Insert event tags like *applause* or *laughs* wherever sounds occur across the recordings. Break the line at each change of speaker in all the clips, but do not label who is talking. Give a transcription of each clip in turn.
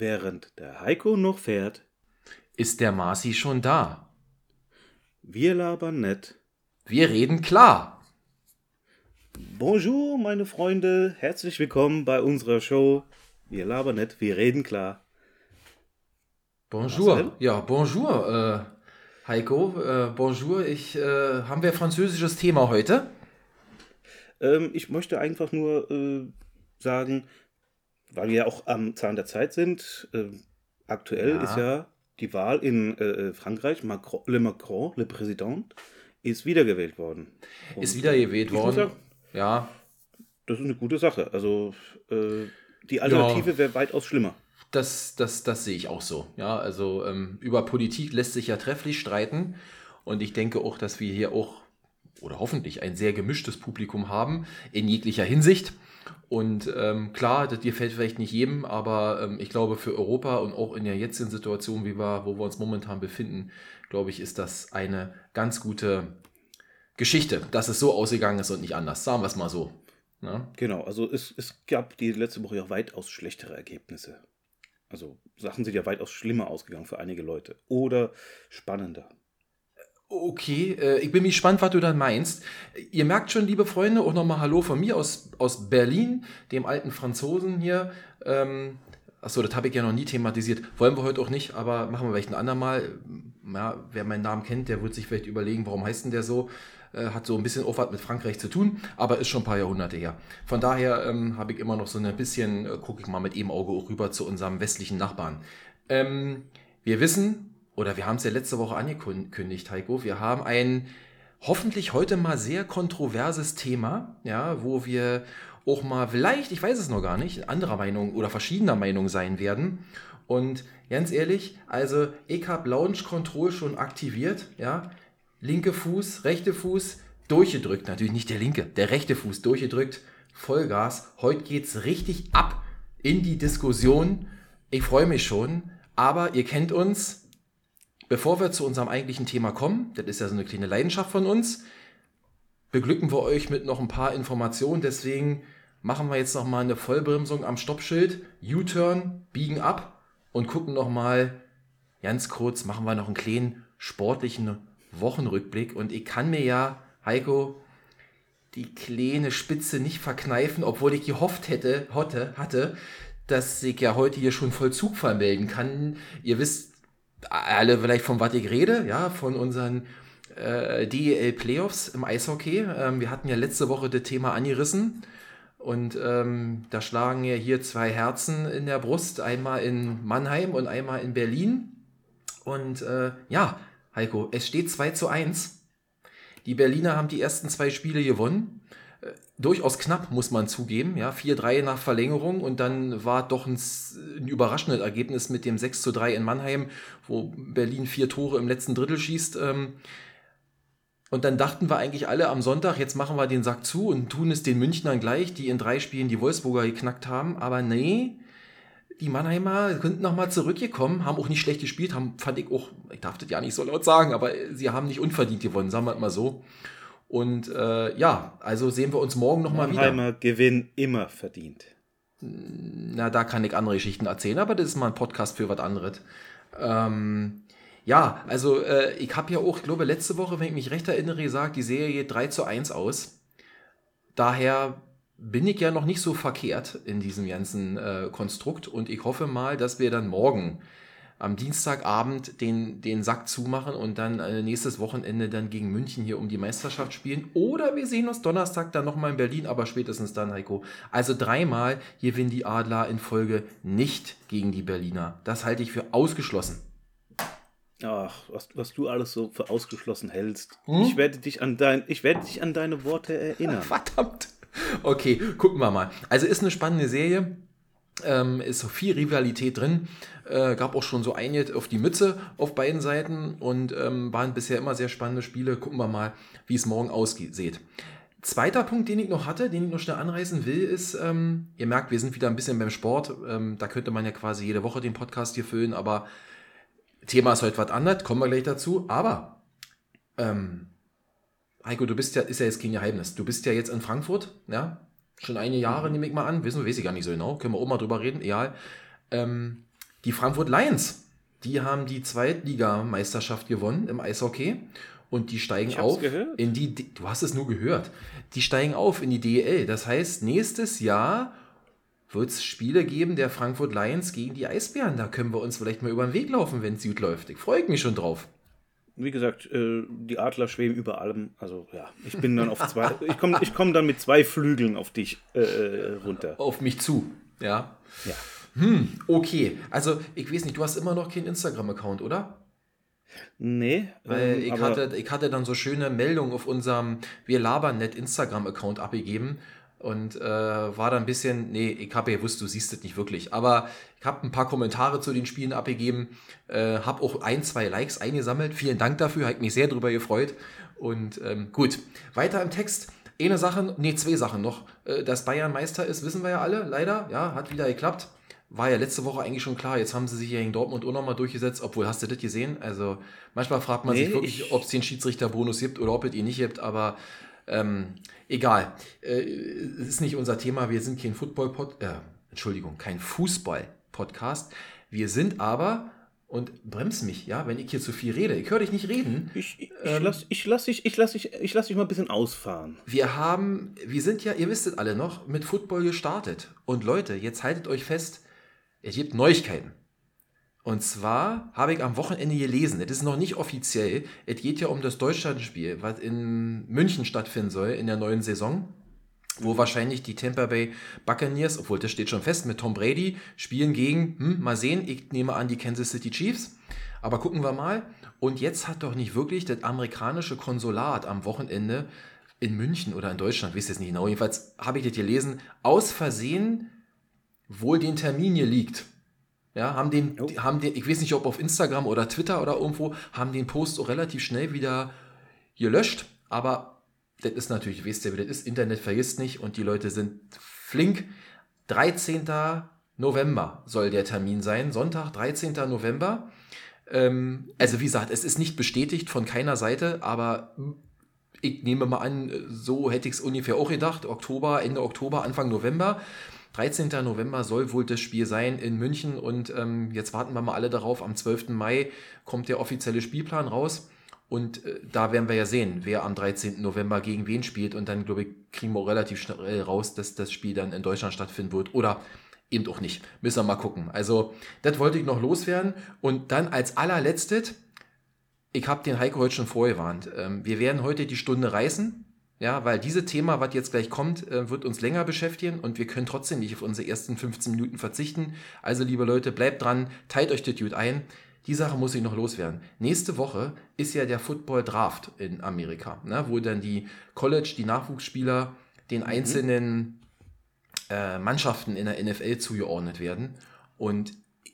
Während der Heiko noch fährt,
ist der Marci schon da.
Wir labern nett.
Wir reden klar.
Bonjour, meine Freunde. Herzlich willkommen bei unserer Show. Wir labern nett, wir reden klar.
Bonjour. Marcel? Ja, bonjour, äh, Heiko. Äh, bonjour. Ich, äh, haben wir französisches Thema heute?
Ähm, ich möchte einfach nur äh, sagen, weil wir ja auch am Zahn der Zeit sind, äh, aktuell ja. ist ja die Wahl in äh, äh, Frankreich, Macron, Le Macron, Le Président, ist wiedergewählt worden.
Und ist wiedergewählt worden. Sagen, ja.
Das ist eine gute Sache. Also äh, die Alternative ja. wäre weitaus schlimmer.
Das, das, das sehe ich auch so. Ja, also ähm, über Politik lässt sich ja trefflich streiten. Und ich denke auch, dass wir hier auch oder hoffentlich ein sehr gemischtes Publikum haben in jeglicher Hinsicht. Und ähm, klar, das gefällt vielleicht nicht jedem, aber ähm, ich glaube für Europa und auch in der jetzigen Situation, wie wir, wo wir uns momentan befinden, glaube ich, ist das eine ganz gute Geschichte, dass es so ausgegangen ist und nicht anders. Sagen wir es mal so.
Ja? Ne? Genau, also es, es gab die letzte Woche ja weitaus schlechtere Ergebnisse. Also Sachen sind ja weitaus schlimmer ausgegangen für einige Leute. Oder spannender.
Okay, äh, ich bin gespannt, was du dann meinst. Ihr merkt schon, liebe Freunde, auch nochmal Hallo von mir aus, aus Berlin, dem alten Franzosen hier. Ähm, achso, das habe ich ja noch nie thematisiert. Wollen wir heute auch nicht, aber machen wir vielleicht ein andermal. Ja, wer meinen Namen kennt, der wird sich vielleicht überlegen, warum heißt denn der so? Äh, hat so ein bisschen auch was mit Frankreich zu tun, aber ist schon ein paar Jahrhunderte her. Von daher ähm, habe ich immer noch so ein bisschen, äh, gucke ich mal mit eben Auge auch rüber zu unserem westlichen Nachbarn. Ähm, wir wissen, oder wir haben es ja letzte Woche angekündigt, Heiko, wir haben ein hoffentlich heute mal sehr kontroverses Thema, ja, wo wir auch mal vielleicht, ich weiß es noch gar nicht, anderer Meinung oder verschiedener Meinung sein werden. Und ganz ehrlich, also ich habe Launch Control schon aktiviert, ja, linke Fuß, rechte Fuß, durchgedrückt, natürlich nicht der linke, der rechte Fuß durchgedrückt, Vollgas. Heute geht es richtig ab in die Diskussion. Ich freue mich schon, aber ihr kennt uns, Bevor wir zu unserem eigentlichen Thema kommen, das ist ja so eine kleine Leidenschaft von uns, beglücken wir euch mit noch ein paar Informationen. Deswegen machen wir jetzt noch mal eine Vollbremsung am Stoppschild, U-Turn, biegen ab und gucken noch mal ganz kurz, machen wir noch einen kleinen sportlichen Wochenrückblick. Und ich kann mir ja, Heiko, die kleine Spitze nicht verkneifen, obwohl ich gehofft hätte, hatte, hatte, dass ich ja heute hier schon Vollzug vermelden kann. Ihr wisst, alle vielleicht von was ich rede, ja, von unseren äh, DEL Playoffs im Eishockey. Ähm, wir hatten ja letzte Woche das Thema angerissen und ähm, da schlagen ja hier zwei Herzen in der Brust, einmal in Mannheim und einmal in Berlin. Und äh, ja, Heiko, es steht 2 zu 1. Die Berliner haben die ersten zwei Spiele gewonnen durchaus knapp, muss man zugeben. Ja, 4-3 nach Verlängerung und dann war doch ein, ein, überraschendes Ergebnis mit dem 6-3 in Mannheim, wo Berlin vier Tore im letzten Drittel schießt. Ähm, und dann dachten wir eigentlich alle am Sonntag, jetzt machen wir den Sack zu und tun es den Münchnern gleich, die in drei Spielen die Wolfsburger geknackt haben. Aber nee, die Mannheimer könnten nochmal zurückgekommen, haben auch nicht schlecht gespielt, haben, fand ich auch, ich darf das ja nicht so laut sagen, aber sie haben nicht unverdient gewonnen, sagen wir mal so. Und äh, ja, also sehen wir uns morgen nochmal wieder.
Mannheimer Gewinn immer verdient.
Na, da kann ich andere Geschichten erzählen, aber das ist mal ein Podcast für was anderes. Ähm, ja, also äh, ich habe ja auch, ich glaube, letzte Woche, wenn ich mich recht erinnere, gesagt, die Serie geht 3 zu 1 aus. Daher bin ich ja noch nicht so verkehrt in diesem ganzen äh, Konstrukt und ich hoffe mal, dass wir dann morgen am Dienstagabend den, den Sack zumachen und dann äh, nächstes Wochenende dann gegen München hier um die Meisterschaft spielen. Oder wir sehen uns Donnerstag dann nochmal in Berlin, aber spätestens dann, Heiko. Also dreimal gewinnen die Adler in Folge nicht gegen die Berliner. Das halte ich für ausgeschlossen.
Ach, was, was du alles so für ausgeschlossen hältst. Hm? Ich, werde dich an dein, ich werde dich an deine Worte erinnern. *laughs*
Verdammt. Okay, gucken wir mal. Also ist eine spannende Serie. Ähm, ist so viel Rivalität drin. Äh, gab auch schon so einige auf die Mütze auf beiden Seiten und ähm, waren bisher immer sehr spannende Spiele. Gucken wir mal, wie es morgen aussieht. Zweiter Punkt, den ich noch hatte, den ich noch schnell anreißen will, ist, ähm, ihr merkt, wir sind wieder ein bisschen beim Sport. Ähm, da könnte man ja quasi jede Woche den Podcast hier füllen, aber Thema ist heute was anderes, kommen wir gleich dazu. Aber, ähm, Heiko, du bist ja, ist ja jetzt kein Geheimnis. Du bist ja jetzt in Frankfurt, ja? Schon einige Jahre, nehme ich mal an. Wissen wir, weiß ich gar nicht so genau. Können wir auch mal drüber reden, egal. Ähm, die Frankfurt Lions, die haben die Zweitligameisterschaft gewonnen im Eishockey und die steigen auf
gehört.
in die, D- du hast es nur gehört, die steigen auf in die DEL. Das heißt, nächstes Jahr wird es Spiele geben der Frankfurt Lions gegen die Eisbären. Da können wir uns vielleicht mal über den Weg laufen, wenn es gut läuft. Ich freue mich schon drauf.
Wie gesagt, äh, die Adler schweben über allem. Also ja, ich bin dann auf zwei. ich komme ich komm dann mit zwei Flügeln auf dich äh, äh, runter.
Auf mich zu, ja.
Ja.
Okay, also ich weiß nicht, du hast immer noch keinen Instagram-Account, oder?
Nee,
Weil
ähm,
ich, hatte, ich hatte dann so schöne Meldungen auf unserem Wir labern net Instagram-Account abgegeben und äh, war da ein bisschen, nee, ich habe ja gewusst, du siehst es nicht wirklich, aber ich habe ein paar Kommentare zu den Spielen abgegeben, äh, habe auch ein, zwei Likes eingesammelt. Vielen Dank dafür, habe mich sehr drüber gefreut. Und ähm, gut, weiter im Text. Eine Sache, nee, zwei Sachen noch. Äh, dass Bayern Meister ist, wissen wir ja alle, leider. Ja, hat wieder geklappt. War ja letzte Woche eigentlich schon klar. Jetzt haben sie sich ja in Dortmund auch nochmal durchgesetzt. Obwohl, hast du das gesehen? Also, manchmal fragt man sich
Nee,
wirklich,
ich-
ob es den Schiedsrichterbonus gibt oder ob es ihn nicht gibt. Aber ähm, egal. Äh, es ist nicht unser Thema. Wir sind kein Football-Pod, äh, Entschuldigung, kein Fußball-Podcast. Wir sind aber, und bremst mich, ja, wenn ich hier zu viel rede. Ich höre dich nicht reden.
ich, ich,
ähm,
lass, ich lass dich, ich lass dich, ich lass dich mal ein bisschen ausfahren.
Wir haben, wir sind ja, ihr wisst es alle noch, mit Football gestartet. Und Leute, jetzt haltet euch fest, es gibt Neuigkeiten. Und zwar habe ich am Wochenende gelesen, es ist noch nicht offiziell, es geht ja um das Deutschlandspiel, was in München stattfinden soll in der neuen Saison, wo wahrscheinlich die Tampa Bay Buccaneers, obwohl das steht schon fest, mit Tom Brady spielen gegen, hm, mal sehen, ich nehme an die Kansas City Chiefs, aber gucken wir mal. Und jetzt hat doch nicht wirklich das amerikanische Konsulat am Wochenende in München oder in Deutschland, wisst ihr es nicht genau, jedenfalls habe ich das gelesen, aus Versehen wohl den Termin hier liegt. Ja, haben den,
Oh.
haben den, ich weiß nicht, ob auf Instagram oder Twitter oder irgendwo, haben den Post auch relativ schnell wieder gelöscht. Aber das ist natürlich, wisst ihr, wie das ist, Internet vergisst nicht und die Leute sind flink. 13. November soll der Termin sein, Sonntag, 13. November. Ähm, also wie gesagt, es ist nicht bestätigt von keiner Seite, aber ich nehme mal an, so hätte ich es ungefähr auch gedacht. Oktober, Ende Oktober, Anfang November. 13. November soll wohl das Spiel sein in München und ähm, jetzt warten wir mal alle darauf. Am 12. Mai kommt der offizielle Spielplan raus und äh, da werden wir ja sehen, wer am 13. November gegen wen spielt und dann, glaube ich, kriegen wir auch relativ schnell raus, dass das Spiel dann in Deutschland stattfinden wird oder eben auch nicht. Müssen wir mal gucken. Also, das wollte ich noch loswerden und dann als allerletztes, ich habe den Heiko heute schon vorgewarnt. Ähm, wir werden heute die Stunde reißen. Ja, weil dieses Thema, was jetzt gleich kommt, äh, wird uns länger beschäftigen und wir können trotzdem nicht auf unsere ersten 15 Minuten verzichten. Also, liebe Leute, bleibt dran, teilt euch das gut ein. Die Sache muss ich noch loswerden. Nächste Woche ist ja der Football Draft in Amerika, ne, wo dann die College, die Nachwuchsspieler den einzelnen äh, Mannschaften in der NFL zugeordnet werden. Und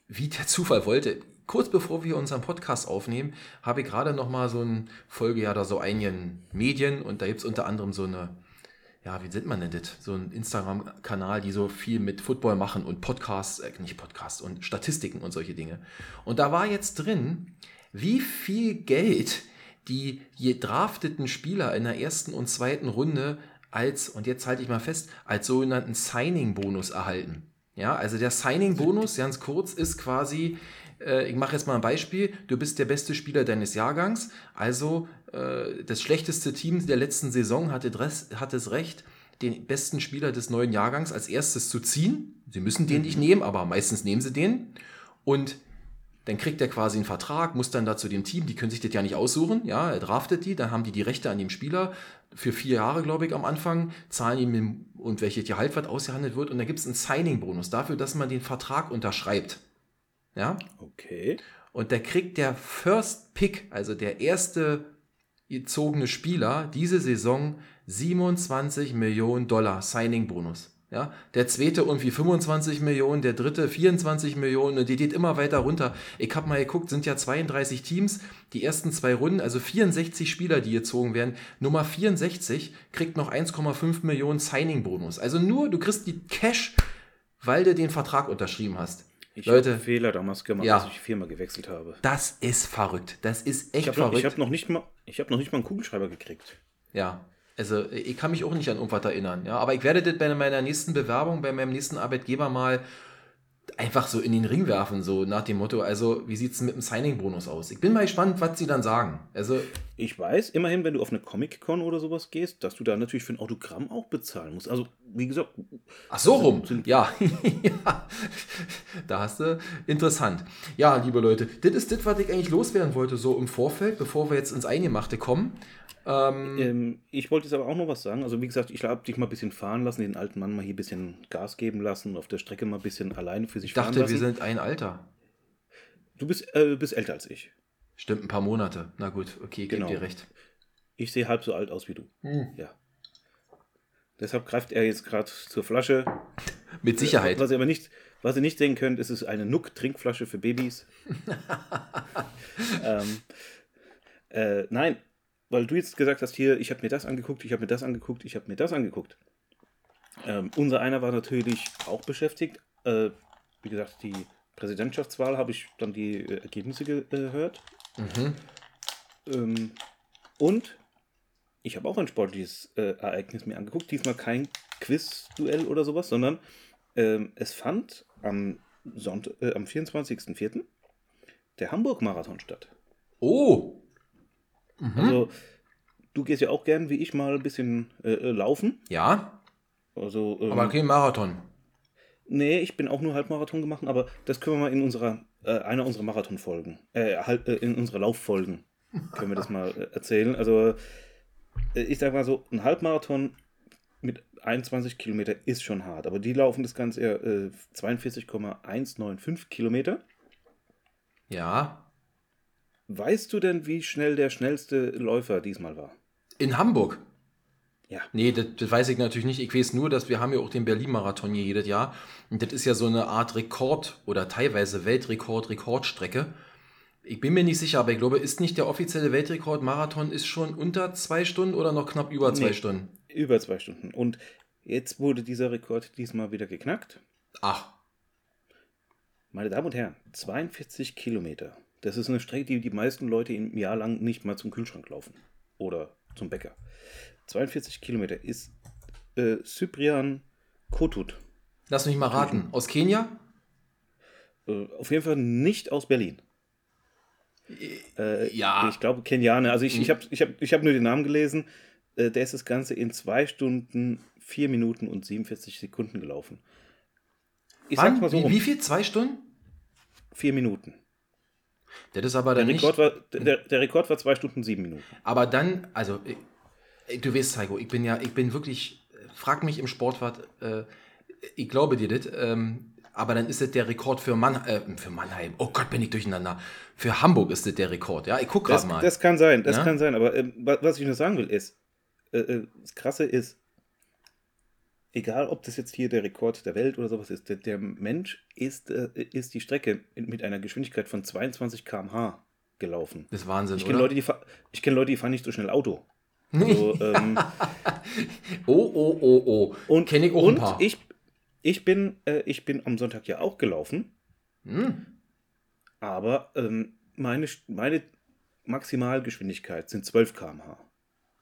wie der Zufall wollte, kurz bevor wir unseren Podcast aufnehmen, habe ich gerade noch mal so eine Folge ja da so einigen Medien und da gibt es unter anderem so eine, ja, wie nennt man denn das? So ein Instagram-Kanal, die so viel mit Football machen und Podcasts, äh, nicht Podcasts und Statistiken und solche Dinge. Und da war jetzt drin, wie viel Geld die gedrafteten Spieler in der ersten und zweiten Runde als, und jetzt halte ich mal fest, als sogenannten Signing-Bonus erhalten. Ja, also der Signing-Bonus, ganz kurz, ist quasi, äh, ich mache jetzt mal ein Beispiel, du bist der beste Spieler deines Jahrgangs, also äh, das schlechteste Team der letzten Saison hatte, Dress, hat das Recht, den besten Spieler des neuen Jahrgangs als erstes zu ziehen. Sie müssen den nicht nehmen, aber meistens nehmen sie den. Und dann kriegt er quasi einen Vertrag, muss dann da zu dem Team, die können sich das ja nicht aussuchen, ja, er draftet die, dann haben die die Rechte an dem Spieler für vier Jahre, glaube ich, am Anfang, zahlen ihm und welches Gehalt was ausgehandelt wird und dann gibt es einen Signing-Bonus dafür, dass man den Vertrag unterschreibt. Ja,
Okay.
und da kriegt der First Pick, also der erste gezogene Spieler, diese Saison 27 Millionen Dollar Signing-Bonus. Ja, der zweite irgendwie 25 Millionen, der dritte 24 Millionen und die geht immer weiter runter. Ich habe mal geguckt, sind ja 32 Teams, die ersten zwei Runden, also 64 Spieler, die gezogen werden. Nummer 64 kriegt noch 1,5 Millionen Signing-Bonus. Also nur, du kriegst die Cash, weil du den Vertrag unterschrieben hast.
Ich
Leute,
habe Fehler damals gemacht,
Ja.
als ich die Firma gewechselt habe.
das ist verrückt. Das ist echt
Ich habe noch,
verrückt.
ich hab noch nicht mal, ich habe noch nicht mal einen Kugelschreiber gekriegt.
Ja, also ich kann mich auch nicht an irgendwas erinnern. Ja, aber ich werde das bei meiner nächsten Bewerbung, bei meinem nächsten Arbeitgeber mal einfach so in den Ring werfen, so nach dem Motto, also wie sieht es mit dem Signing-Bonus aus? Ich bin mal gespannt, was sie dann sagen. Also
ich weiß, immerhin, wenn du auf eine Comic-Con oder sowas gehst, dass du da natürlich für ein Autogramm auch bezahlen musst. Also, wie gesagt.
Ach so rum. Ja. *laughs* ja. Da hast du. Interessant. Ja, liebe Leute, das ist das, was ich eigentlich loswerden wollte, so im Vorfeld, bevor wir jetzt ins Eingemachte kommen.
Ähm, ähm, ich wollte jetzt aber auch noch was sagen. Also, wie gesagt, ich habe dich mal ein bisschen fahren lassen, den alten Mann mal hier ein bisschen Gas geben lassen, auf der Strecke mal ein bisschen alleine für sich
ich fahren dachte, lassen. wir sind ein Alter.
Du bist, äh, bist älter als ich.
Stimmt, ein paar Monate. Na gut, okay, ich genau. dir recht.
Ich sehe halb so alt aus wie du. Hm. Ja. Deshalb greift er jetzt gerade zur Flasche. *laughs*
Mit Sicherheit.
Was ihr aber nicht, was ihr nicht sehen könnt, ist es eine Nuck-Trinkflasche für Babys. *laughs* ähm, äh, nein, weil du jetzt gesagt hast, hier, ich habe mir das angeguckt, ich habe mir das angeguckt, ich habe mir das angeguckt. Ähm, unser einer war natürlich auch beschäftigt. Äh, wie gesagt, die Präsidentschaftswahl habe ich dann die äh, Ergebnisse gehört. Mhm. Ähm, und ich habe auch ein sportliches äh, Ereignis mir angeguckt. Diesmal kein Quiz-Duell oder sowas, sondern ähm, es fand am, Sonnt äh, am 24.04. der Hamburg-Marathon statt.
Oh!
Mhm. Also, du gehst ja auch gern wie ich mal ein bisschen äh, äh laufen.
Ja.
Also,
ähm, Aber kein Marathon.
Nee, ich bin auch nur Halbmarathon gemacht, aber das können wir mal in unserer, äh, einer unserer Marathonfolgen, äh, halt, äh, in unserer Lauffolgen, können wir das mal äh, erzählen. Also, äh, ich sag mal so, ein Halbmarathon mit 21 Kilometer ist schon hart, aber die laufen das Ganze eher äh, 42,195 Kilometer.
Ja.
Weißt du denn, wie schnell der schnellste Läufer diesmal war?
In Hamburg?
Ja.
Nee, das, das, weiß ich natürlich nicht. Ich weiß nur, dass wir haben ja auch den Berlin-Marathon hier jedes Jahr. Und das ist ja so eine Art Rekord oder teilweise Weltrekord, Rekordstrecke. Ich bin mir nicht sicher, aber ich glaube, ist nicht der offizielle Weltrekord Marathon ist schon unter zwei Stunden oder noch knapp über zwei nee, Stunden?
Über zwei Stunden. Und jetzt wurde dieser Rekord diesmal wieder geknackt.
Ach.
Meine Damen und Herren, 42 Kilometer. Das ist eine Strecke, die die meisten Leute im Jahr lang nicht mal zum Kühlschrank laufen. Oder zum Bäcker. 42 Kilometer ist äh, Cyprian Kotut.
Lass mich mal raten. Aus Kenia?
Äh, auf jeden Fall nicht aus Berlin. Äh, ja. Ich glaube Kenianer. Also ich, ich habe ich hab, ich hab nur den Namen gelesen. Äh, der ist das Ganze in 2 Stunden, 4 Minuten und 47 Sekunden gelaufen.
Ich Wann? sag's mal so. Wie, wie viel? Zwei Stunden?
4 Minuten.
Das ist aber
der Rekord. War, der, der Rekord war 2 Stunden, 7 Minuten.
Aber dann, also Du weißt, Heiko, ich bin ja, ich bin wirklich, frag mich im Sportwart, äh, ich glaube dir das, ähm, aber dann ist das der Rekord für, Mann, äh, für Mannheim. Oh Gott, bin ich durcheinander. Für Hamburg ist das der Rekord. Ja, ich gucke gerade mal.
Das kann sein, das ja? kann sein. Aber äh, was ich nur sagen will ist, äh, äh, das Krasse ist, egal ob das jetzt hier der Rekord der Welt oder sowas ist, der, der Mensch ist, äh, ist die Strecke mit einer Geschwindigkeit von 22 km/h gelaufen.
Das ist Wahnsinn,
ich kenne Leute, die, ich kenne Leute, die fahren nicht so schnell Auto. Also, ähm, *laughs*
oh, oh, oh, oh.
Und kenne ich auch und ein paar. Ich, ich, bin, äh, ich bin am Sonntag ja auch gelaufen. Hm. Aber ähm, meine, meine Maximalgeschwindigkeit sind 12 km/h.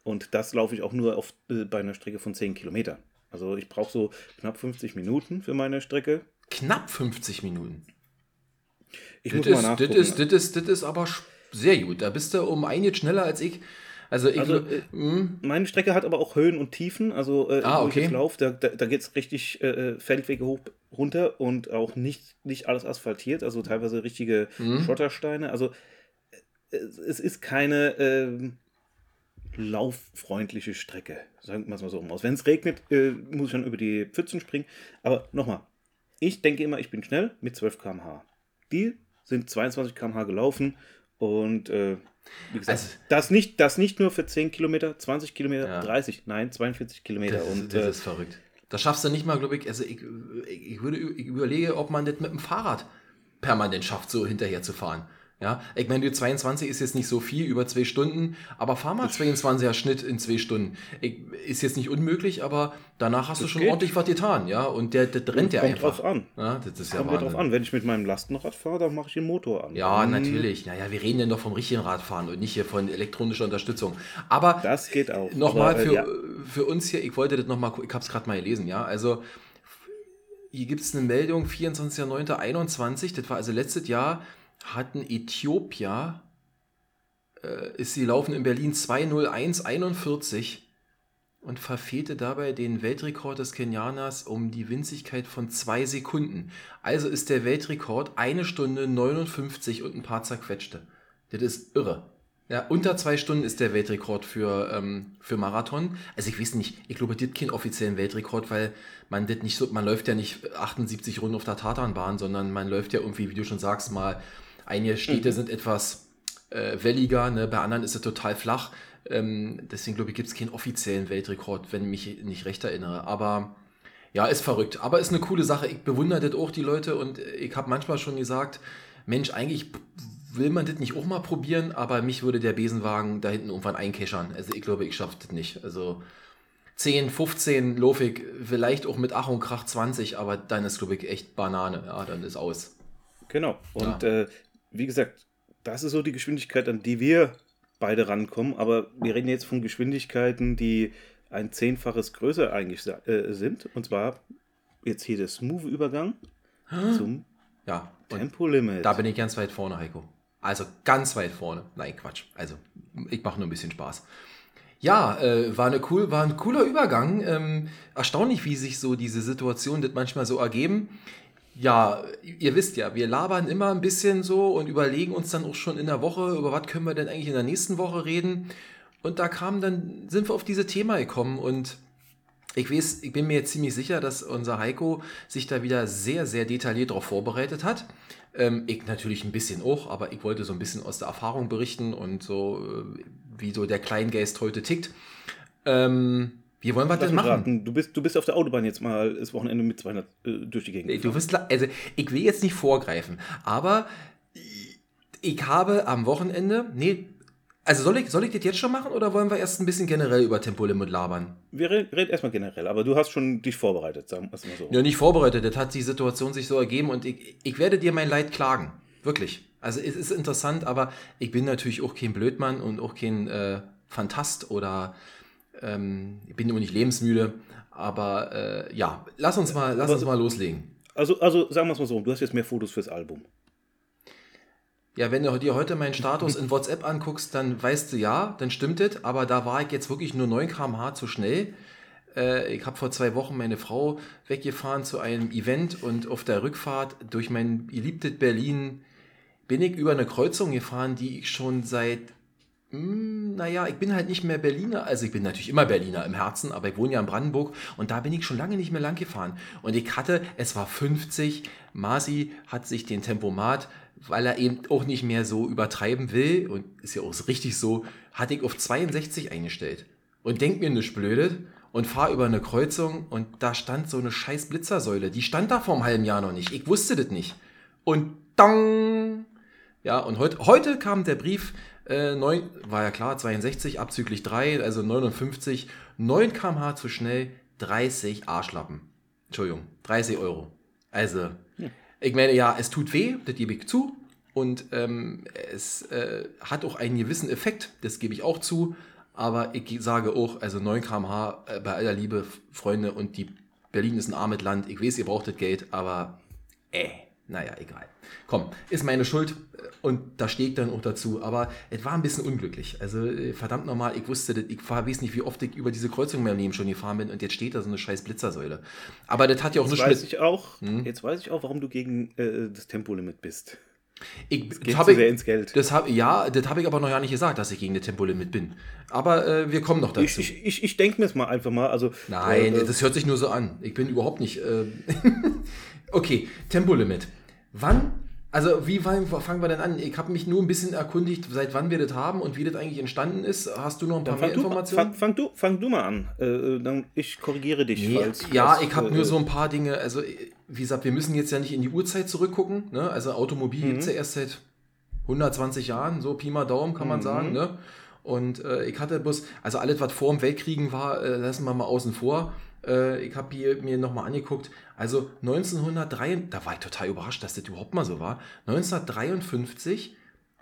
Und das laufe ich auch nur auf, äh, bei einer Strecke von 10 Kilometern. Also ich brauche so knapp 50 Minuten für meine Strecke.
Knapp 50 Minuten?
Ich das muss ist, mal nachgucken.
Das ist, das, ist, das ist aber sehr gut. Da bist du um einiges schneller als ich. Also, ich, also
äh, hm? meine Strecke hat aber auch Höhen und Tiefen. Also äh,
ah, okay.
Lauf, da, da, da geht es richtig äh, äh, Feldwege hoch runter und auch nicht, nicht alles asphaltiert, also teilweise richtige mhm. Schottersteine. Also äh, es ist keine äh, lauffreundliche Strecke, sagen wir es mal so aus. Wenn es regnet, äh, muss ich dann über die Pfützen springen. Aber nochmal, ich denke immer, ich bin schnell mit 12 km/h. Die sind 22 km/h gelaufen und äh, wie gesagt, also, das, nicht, das nicht nur für 10 Kilometer, 20 Kilometer, ja. 30, nein, 42 Kilometer.
Das,
und,
das äh, ist verrückt. Das schaffst du nicht mal, glaube ich. Also ich, ich, würde, ich überlege, ob man das mit dem Fahrrad permanent schafft, so hinterher zu fahren. Ja, ich meine, die 22 ist jetzt nicht so viel, über zwei Stunden, aber fahr mal 22er Schnitt in zwei Stunden. Ich, ist jetzt nicht unmöglich, aber danach hast das du schon geht. ordentlich was getan, ja, und der, der rennt ja
kommt
einfach.
drauf an.
Ja, das ist
kommt ja drauf an. Wenn ich mit meinem Lastenrad fahre, dann mache ich den Motor an.
Ja, dann natürlich. Naja, wir reden ja noch vom richtigen Radfahren und nicht hier von elektronischer Unterstützung. Aber
das geht auch.
Nochmal für, äh, ja. für uns hier, ich wollte das nochmal, ich habe es gerade mal gelesen, ja, also hier gibt es eine Meldung, 24.09.21, das war also letztes Jahr, hatten Äthiopier, äh, ist sie laufen in Berlin 20141 und verfehlte dabei den Weltrekord des Kenianers um die Winzigkeit von zwei Sekunden. Also ist der Weltrekord eine Stunde 59 und ein paar zerquetschte. Das ist irre. Ja, unter zwei Stunden ist der Weltrekord für, ähm, für Marathon. Also ich weiß nicht, ich glaube, das keinen offiziellen Weltrekord, weil man das nicht so, man läuft ja nicht 78 Runden auf der Tatanbahn, sondern man läuft ja irgendwie, wie du schon sagst, mal, einige Städte mhm. sind etwas äh, welliger, ne? bei anderen ist es total flach. Ähm, deswegen glaube ich, gibt es keinen offiziellen Weltrekord, wenn ich mich nicht recht erinnere. Aber ja, ist verrückt. Aber ist eine coole Sache. Ich bewundere das auch, die Leute. Und ich habe manchmal schon gesagt, Mensch, eigentlich will man das nicht auch mal probieren, aber mich würde der Besenwagen da hinten irgendwann einkeschern. Also ich glaube, ich schaffe das nicht. Also 10, 15 Lofig, vielleicht auch mit Ach und Krach 20, aber dann ist, glaube ich, echt Banane. Ja, dann ist aus.
Genau. Und ja. äh, wie gesagt, das ist so die Geschwindigkeit, an die wir beide rankommen, aber wir reden jetzt von Geschwindigkeiten, die ein Zehnfaches größer eigentlich äh, sind. Und zwar jetzt hier der Smooth-Übergang zum
ja, Tempolimit. Da bin ich ganz weit vorne, Heiko. Also ganz weit vorne. Nein, Quatsch. Also ich mache nur ein bisschen Spaß. Ja, äh, war, eine cool, war ein cooler Übergang. Ähm, erstaunlich, wie sich so diese Situationen das manchmal so ergeben. Ja, ihr wisst ja, wir labern immer ein bisschen so und überlegen uns dann auch schon in der Woche, über was können wir denn eigentlich in der nächsten Woche reden. Und da kam dann, sind wir auf diese Thema gekommen und ich weiß, ich bin mir jetzt ziemlich sicher, dass unser Heiko sich da wieder sehr, sehr detailliert darauf vorbereitet hat. Ähm, ich natürlich ein bisschen auch, aber ich wollte so ein bisschen aus der Erfahrung berichten und so, äh, wie so der Kleingeist heute tickt. Ähm, wie wollen wir das machen? Raten.
Du bist, du bist auf der Autobahn jetzt mal das Wochenende mit 200 äh, durch die Gegend.
Du wirst, also ich will jetzt nicht vorgreifen, aber ich habe am Wochenende, nee, also soll ich, soll ich das jetzt schon machen oder wollen wir erst ein bisschen generell über Tempolimit labern?
Wir reden erstmal generell, aber du hast schon dich vorbereitet, sagen wir mal so.
Ja, nicht vorbereitet, das hat die Situation sich so ergeben und ich, ich werde dir mein Leid klagen. Wirklich. Also es ist interessant, aber ich bin natürlich auch kein Blödmann und auch kein äh, Fantast oder ähm, ich bin immer nicht lebensmüde. Aber äh, ja, lass uns mal, lass uns mal loslegen.
Also, also sagen wir es mal so, du hast jetzt mehr Fotos fürs Album.
Ja, wenn du dir heute meinen Status in WhatsApp anguckst, dann weißt du ja, dann stimmt es, aber da war ich jetzt wirklich nur 9 km/h zu schnell. Äh, ich habe vor zwei Wochen meine Frau weggefahren zu einem Event und auf der Rückfahrt durch mein geliebtes Berlin bin ich über eine Kreuzung gefahren, die ich schon seit, hm, naja, ich bin halt nicht mehr Berliner, also ich bin natürlich immer Berliner im Herzen, aber ich wohne ja in Brandenburg und da bin ich schon lange nicht mehr lang gefahren. Und ich hatte, es war 50, Masi hat sich den Tempomat weil er eben auch nicht mehr so übertreiben will, und ist ja auch richtig so, hatte ich auf 62 eingestellt. Und denk mir nichts Blödes und fahr über eine Kreuzung und da stand so eine scheiß Blitzersäule. Die stand da vor einem halben Jahr noch nicht. Ich wusste das nicht. Und dong! Ja, und heut, heute kam der Brief, äh, 9, war ja klar, 62 abzüglich 3, also 59, 9 kmh zu schnell, 30 Arschlappen. Entschuldigung, 30 Euro. Also, ich meine, ja, es tut weh, das gebe ich zu. Und ähm, es äh, hat auch einen gewissen Effekt, das gebe ich auch zu. Aber ich sage auch, also 9 km/h äh, bei aller Liebe, Freunde, und die Berlin ist ein armes Land. Ich weiß, ihr braucht das Geld, aber äh, naja, egal. Komm, ist meine Schuld und da stehe ich dann auch dazu. Aber es war ein bisschen unglücklich. Also äh, verdammt nochmal, ich wusste, ich weiß nicht, wie oft ich über diese Kreuzung in meinem Leben schon gefahren bin und jetzt steht da so eine scheiß Blitzersäule. Aber das hat ja auch
jetzt weiß ich auch, hm? Jetzt weiß ich auch, warum du gegen äh, das Tempolimit bist.
Ich, das geht das sehr ins Geld. Das hab, ja, das habe ich aber noch gar nicht gesagt, dass ich gegen das Tempolimit bin. Aber äh, wir kommen noch dazu.
Ich, ich, ich, ich denke mir es mal einfach mal. Also,
Nein, äh, das hört sich nur so an. Ich bin überhaupt nicht. *laughs* Äh okay, Tempolimit. Wann also wie fangen wir denn an? Ich habe mich nur ein bisschen erkundigt, seit wann wir das haben und wie das eigentlich entstanden ist. Hast du noch ein paar mehr Informationen?
Fang, fang, du, fang du mal an. Äh, dann ich korrigiere dich.
Nee, falls, ja, falls, ich habe äh, nur so ein paar Dinge. Also wie gesagt, wir müssen jetzt ja nicht in die Uhrzeit zurückgucken. Ne? Also Automobil mhm. gibt es ja erst seit 120 Jahren, so Pi mal Daumen kann man mhm. sagen. Ne? Und äh, ich hatte bloß, also alles, was vor dem Weltkriegen war, äh, lassen wir mal außen vor. Äh, ich habe hier mir nochmal angeguckt. Also 1903, da war ich total überrascht, dass das überhaupt mal so war. 1953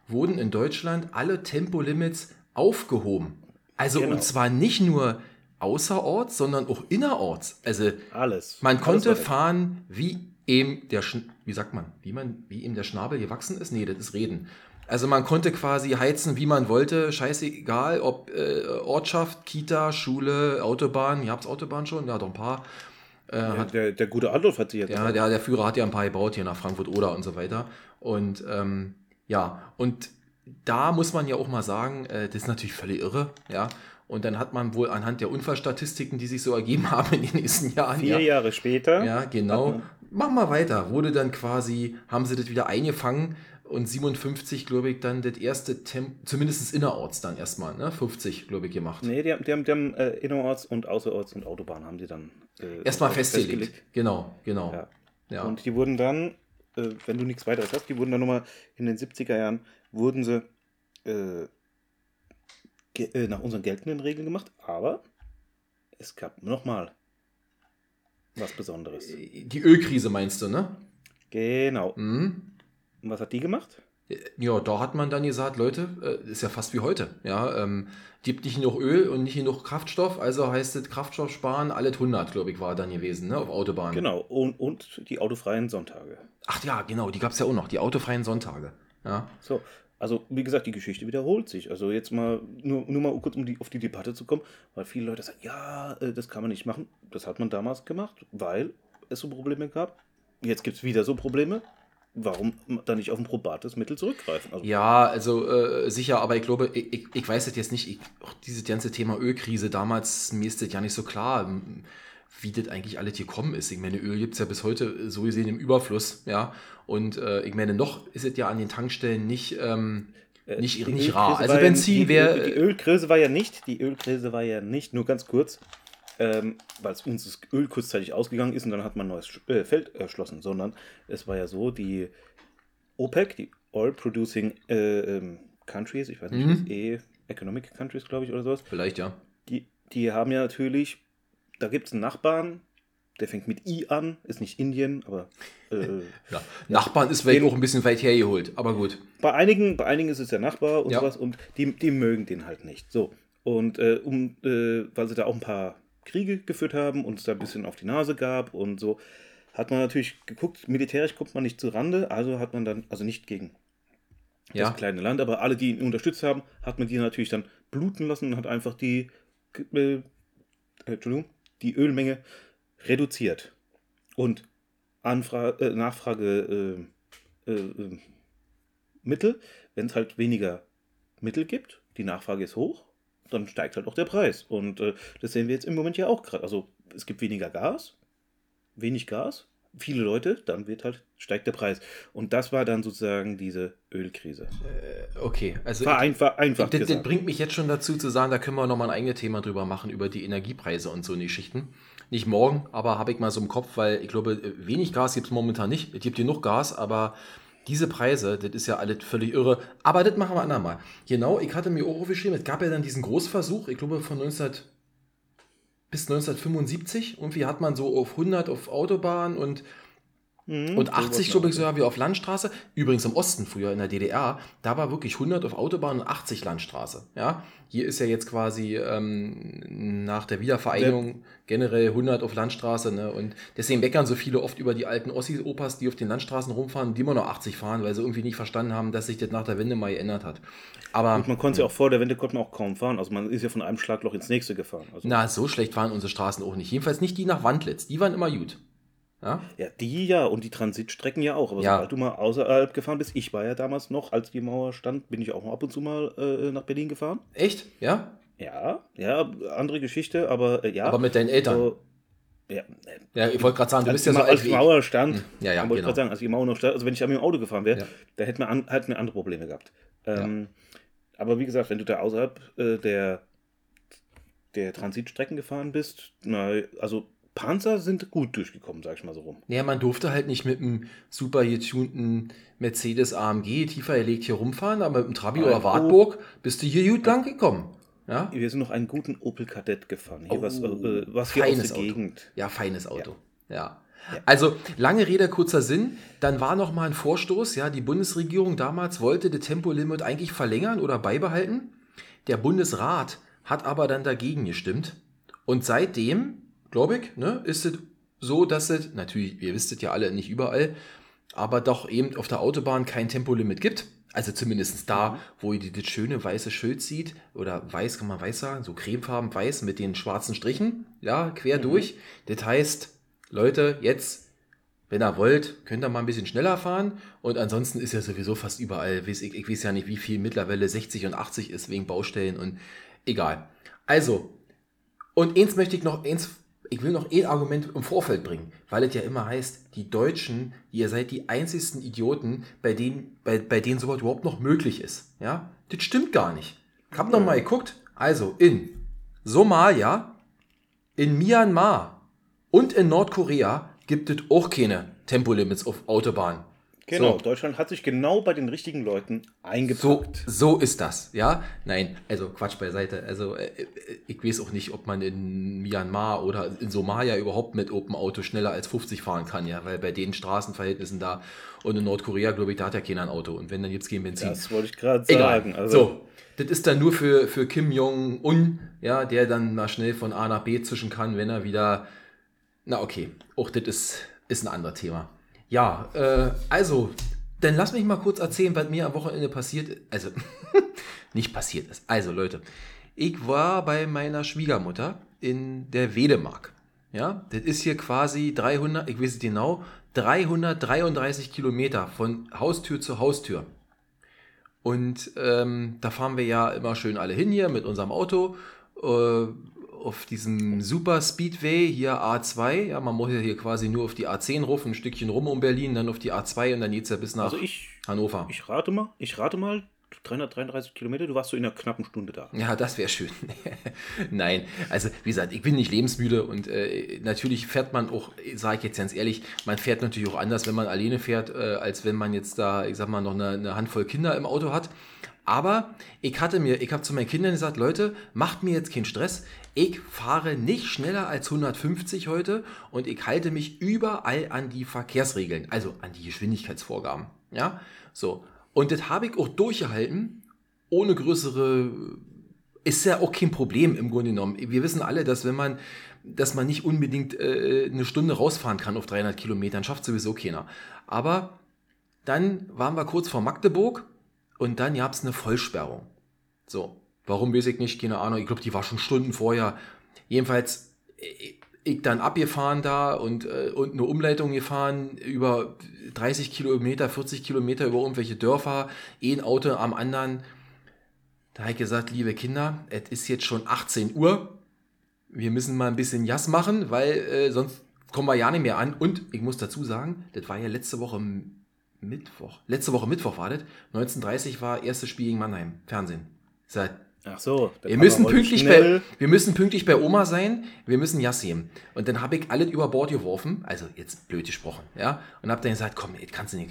wurden in Deutschland alle Tempolimits aufgehoben. Also genau. und zwar nicht nur außerorts, sondern auch innerorts. Also
Alles.
man
Alles
konnte
weg.
fahren, wie eben der, Schn wie sagt man, wie man, wie ihm der Schnabel gewachsen ist? Nee, das ist Reden. Also man konnte quasi heizen, wie man wollte, scheißegal, ob äh, Ortschaft, Kita, Schule, Autobahn, ihr habt Autobahn schon, ja, doch ein paar. Äh,
Ja,
hat,
der, der gute Adolf hat sich jetzt.
ja, der, der Führer hat ja ein paar gebaut hier nach Frankfurt oder und so weiter. Und ähm, ja, und da muss man ja auch mal sagen, äh, das ist natürlich völlig irre, ja. Und dann hat man wohl anhand der Unfallstatistiken, die sich so ergeben *laughs* haben in den nächsten Jahren,
Vier
ja,
Jahre später.
ja, genau. Mach mal weiter. Wurde dann quasi, haben sie das wieder eingefangen und 57, glaube ich, dann das erste Tempo, zumindest innerorts dann erstmal, ne? 50, glaube ich, gemacht.
Nee, die haben, die haben, die haben äh, Innerorts und Außerorts und Autobahn haben die dann äh,
erstmal
auch
festgelegt. Genau, genau.
Ja.
Ja.
Und die wurden dann, äh, wenn du nichts weiteres hast, die wurden dann nochmal in den 70er Jahren, wurden sie äh, äh, nach unseren geltenden Regeln gemacht, aber es gab nochmal was Besonderes.
Die Ölkrise meinst du, ne?
Genau.
Mhm.
Und was hat die gemacht?
Ja, da hat man dann gesagt, Leute, äh, ist ja fast wie heute. Ja, ähm, gibt nicht genug Öl und nicht genug Kraftstoff, also heißt es Kraftstoff sparen, alles 100, glaube ich, war dann gewesen, ne, auf Autobahn.
Genau. Und, und die autofreien Sonntage.
Ach ja, genau, die gab es ja auch noch, die autofreien Sonntage. Ja.
So, also wie gesagt, die Geschichte wiederholt sich. Also jetzt mal, nur, nur mal kurz, um die, auf die Debatte zu kommen, weil viele Leute sagen, ja, äh, das kann man nicht machen. Das hat man damals gemacht, weil es so Probleme gab. Jetzt gibt es wieder so Probleme. Warum dann nicht auf ein probates Mittel zurückgreifen? Also,
Ja, also äh, sicher, aber ich glaube, ich, ich, ich weiß das jetzt nicht, ich, auch dieses ganze Thema Ölkrise, damals, mir ist das ja nicht so klar, wie das eigentlich alles gekommen ist. Ich meine, Öl gibt es ja bis heute äh, so gesehen im Überfluss, ja. Und äh, ich meine, noch ist es ja an den Tankstellen nicht, ähm, nicht,
die
nicht
Ölkrise
rar. Also Benzin
die,
wäre.
Die Ölkrise war ja nicht, die Ölkrise war ja nicht, nur ganz kurz, ähm, weil es uns das Öl kurzzeitig ausgegangen ist und dann hat man ein neues äh, Feld erschlossen, sondern es war ja so, die OPEC, die Oil Producing äh, ähm, Countries, ich weiß nicht,
Mhm.
eh, Economic Countries, glaube ich, oder sowas,
Vielleicht, ja.
die, die haben ja natürlich, da gibt es einen Nachbarn, der fängt mit I an, ist nicht Indien, aber äh, *laughs*
ja. Nachbarn ist vielleicht auch ein bisschen weit hergeholt, aber gut.
bei einigen, bei einigen ist es der Nachbar und
Ja.
sowas und die, die mögen den halt nicht. So. Und äh, um, äh, weil sie da auch ein paar Kriege geführt haben und es da ein bisschen auf die Nase gab und so, hat man natürlich geguckt, militärisch kommt man nicht zu Rande, also hat man dann, also nicht gegen
Ja.
das kleine Land, aber alle, die ihn unterstützt haben, hat man die natürlich dann bluten lassen und hat einfach die, äh, Entschuldigung, die Ölmenge reduziert. Und Anfra äh, Nachfrage äh, äh, äh, Mittel, wenn es halt weniger Mittel gibt, die Nachfrage ist hoch, dann steigt halt auch der Preis. Und äh, das sehen wir jetzt im Moment ja auch gerade. Also es gibt weniger Gas, wenig Gas, viele Leute, dann wird halt, steigt der Preis. Und das war dann sozusagen diese Ölkrise.
Okay, also.
War einfach, einfach
Das, das bringt mich jetzt schon dazu zu sagen, da können wir nochmal ein eigenes Thema drüber machen, über die Energiepreise und so eine Geschichten. Nicht morgen, aber habe ich mal so im Kopf, weil ich glaube, wenig Gas gibt es momentan nicht. Es gibt genug Gas, aber diese Preise, das ist ja alles völlig irre. Aber das machen wir andermal. Genau, ich hatte mir auch aufgeschrieben, es gab ja dann diesen Großversuch, ich glaube von 19 bis 1975. Irgendwie hat man so auf 100 auf Autobahn und
Mhm,
und
sowas
80,
noch.
glaube ich, sogar wie auf Landstraße. Übrigens im Osten früher in der DDR, da war wirklich 100 auf Autobahn und 80 Landstraße. Ja, hier ist ja jetzt quasi ähm, nach der Wiedervereinigung generell 100 auf Landstraße. Ne? Und deswegen meckern so viele oft über die alten Ossi-Opas, die auf den Landstraßen rumfahren, die immer noch 80 fahren, weil sie irgendwie nicht verstanden haben, dass sich das nach der Wende mal geändert hat. Aber
Und man konnte ja auch vor der Wende konnte man auch kaum fahren. Also man ist ja von einem Schlagloch ins nächste gefahren. Also,
na, so schlecht waren unsere Straßen auch nicht. Jedenfalls nicht die nach Wandlitz. Die waren immer gut. Ja?
ja, die ja und die Transitstrecken ja auch. Aber
Ja.
sobald du mal außerhalb gefahren bist, ich war ja damals noch, als die Mauer stand, bin ich auch ab und zu mal äh, nach Berlin gefahren.
Echt? Ja?
Ja, ja, andere Geschichte, aber äh, ja.
Aber mit deinen Eltern.
So, ja, äh,
Ja, ich wollte gerade sagen, du
als
bist ja
die
so
als die. Mauer stand,
Hm, ja, ja,
wollte ich
genau.
gerade sagen, als die Mauer noch stand, also wenn ich mit dem Auto gefahren wäre,
Ja.
da hätten wir, an, hätten wir andere Probleme gehabt. Ähm, Aber wie gesagt, wenn du da außerhalb äh, der, der Transitstrecken gefahren bist, na, also Panzer sind gut durchgekommen, sag ich mal so rum.
Naja, man durfte halt nicht mit einem super getunten Mercedes AMG tiefer gelegt hier rumfahren, aber mit dem Trabi oder Wartburg bist du hier gut lang gekommen. Ja,
Wir sind noch einen guten Opel Kadett gefahren. Hier was,
Oh,
äh, was hier aus
feines
der
Auto.
Gegend.
ja feines Auto. Ja. Also, lange Rede, kurzer Sinn. Dann war noch mal ein Vorstoß. Ja, die Bundesregierung damals wollte das Tempolimit eigentlich verlängern oder beibehalten. Der Bundesrat hat aber dann dagegen gestimmt. Und seitdem, glaube ich, ne, ist es so, dass es, natürlich, ihr wisst es ja alle nicht überall, aber doch eben auf der Autobahn kein Tempolimit gibt. Also zumindest da, mhm. wo ihr das schöne weiße Schild sieht, oder weiß kann man weiß sagen, so cremefarben weiß mit den schwarzen Strichen, ja, quer mhm. durch. Das heißt, Leute, jetzt, wenn ihr wollt, könnt ihr mal ein bisschen schneller fahren. Und ansonsten ist ja sowieso fast überall, ich, ich weiß ja nicht, wie viel mittlerweile 60 und 80 ist wegen Baustellen und egal. Also, und eins möchte ich noch, eins ich will noch ein Argument im Vorfeld bringen, weil es ja immer heißt, die Deutschen, ihr seid die einzigsten Idioten, bei denen, bei, bei denen sowas überhaupt noch möglich ist. Ja, das stimmt gar nicht. Ich habe noch mal geguckt, also in Somalia, in Myanmar und in Nordkorea gibt es auch keine Tempolimits auf Autobahnen.
Genau, so. Deutschland hat sich genau bei den richtigen Leuten eingepackt.
So, so ist das, ja? Nein, also Quatsch beiseite. Also äh, äh, ich weiß auch nicht, ob man in Myanmar oder in Somalia überhaupt mit Open Auto schneller als 50 fahren kann, ja, weil bei den Straßenverhältnissen da und in Nordkorea, glaube ich, da hat ja keiner ein Auto. Und wenn, dann gibt es kein Benzin.
Das wollte ich gerade sagen.
Also. So, das ist dann nur für, für Kim Jong-un, ja, der dann mal schnell von A nach B zwischen kann, wenn er wieder. Na okay, auch das ist, ist ein anderes Thema. Ja, äh, also, dann lass mich mal kurz erzählen, was mir am Wochenende passiert ist. Also, *laughs* nicht passiert ist. Also, Leute, ich war bei meiner Schwiegermutter in der Wedemark. Ja, das ist hier quasi 300, ich weiß es genau, 333 Kilometer von Haustür zu Haustür. Und ähm, da fahren wir ja immer schön alle hin hier mit unserem Auto. Äh, auf diesem Super Speedway, hier A2, ja, man muss ja hier quasi nur auf die A10 ruf, ein Stückchen rum um Berlin, dann auf die A2 und dann geht es ja bis nach
also ich,
Hannover.
Ich rate mal, ich rate mal, 333 Kilometer, du warst so in einer knappen Stunde da.
Ja, das wäre schön. *laughs* Nein, also wie gesagt, ich bin nicht lebensmüde und äh, natürlich fährt man auch, sage ich jetzt ganz ehrlich, man fährt natürlich auch anders, wenn man alleine fährt, äh, als wenn man jetzt da, ich sag mal, noch eine, eine Handvoll Kinder im Auto hat. Aber ich hatte mir, ich habe zu meinen Kindern gesagt, Leute, macht mir jetzt keinen Stress. Ich fahre nicht schneller als 150 heute und ich halte mich überall an die Verkehrsregeln, also an die Geschwindigkeitsvorgaben. Ja, so. Und das habe ich auch durchgehalten, ohne größere, ist ja auch kein Problem im Grunde genommen. Wir wissen alle, dass wenn man, dass man nicht unbedingt äh, eine Stunde rausfahren kann auf 300 Kilometern, schafft sowieso keiner. Aber dann waren wir kurz vor Magdeburg und dann gab es eine Vollsperrung. So, warum weiß ich nicht, keine Ahnung. Ich glaube, die war schon Stunden vorher. Jedenfalls, ich dann abgefahren da und, äh, und eine Umleitung gefahren über 30 Kilometer, 40 Kilometer über irgendwelche Dörfer, ein Auto am anderen. Da habe ich gesagt, liebe Kinder, es ist jetzt schon 18 Uhr. Wir müssen mal ein bisschen Jas machen, weil äh, sonst kommen wir ja nicht mehr an. Und ich muss dazu sagen, das war ja letzte Woche Mittwoch. Letzte Woche Mittwoch war das. 1930 war erstes Spiel gegen Mannheim. Fernsehen. Seit
Ach so.
Wir müssen, pünktlich bei, wir müssen pünktlich bei Oma sein, wir müssen nehmen. Und dann habe ich alles über Bord geworfen, also jetzt blöd gesprochen, ja, und habe dann gesagt, komm, jetzt kannst du nicht.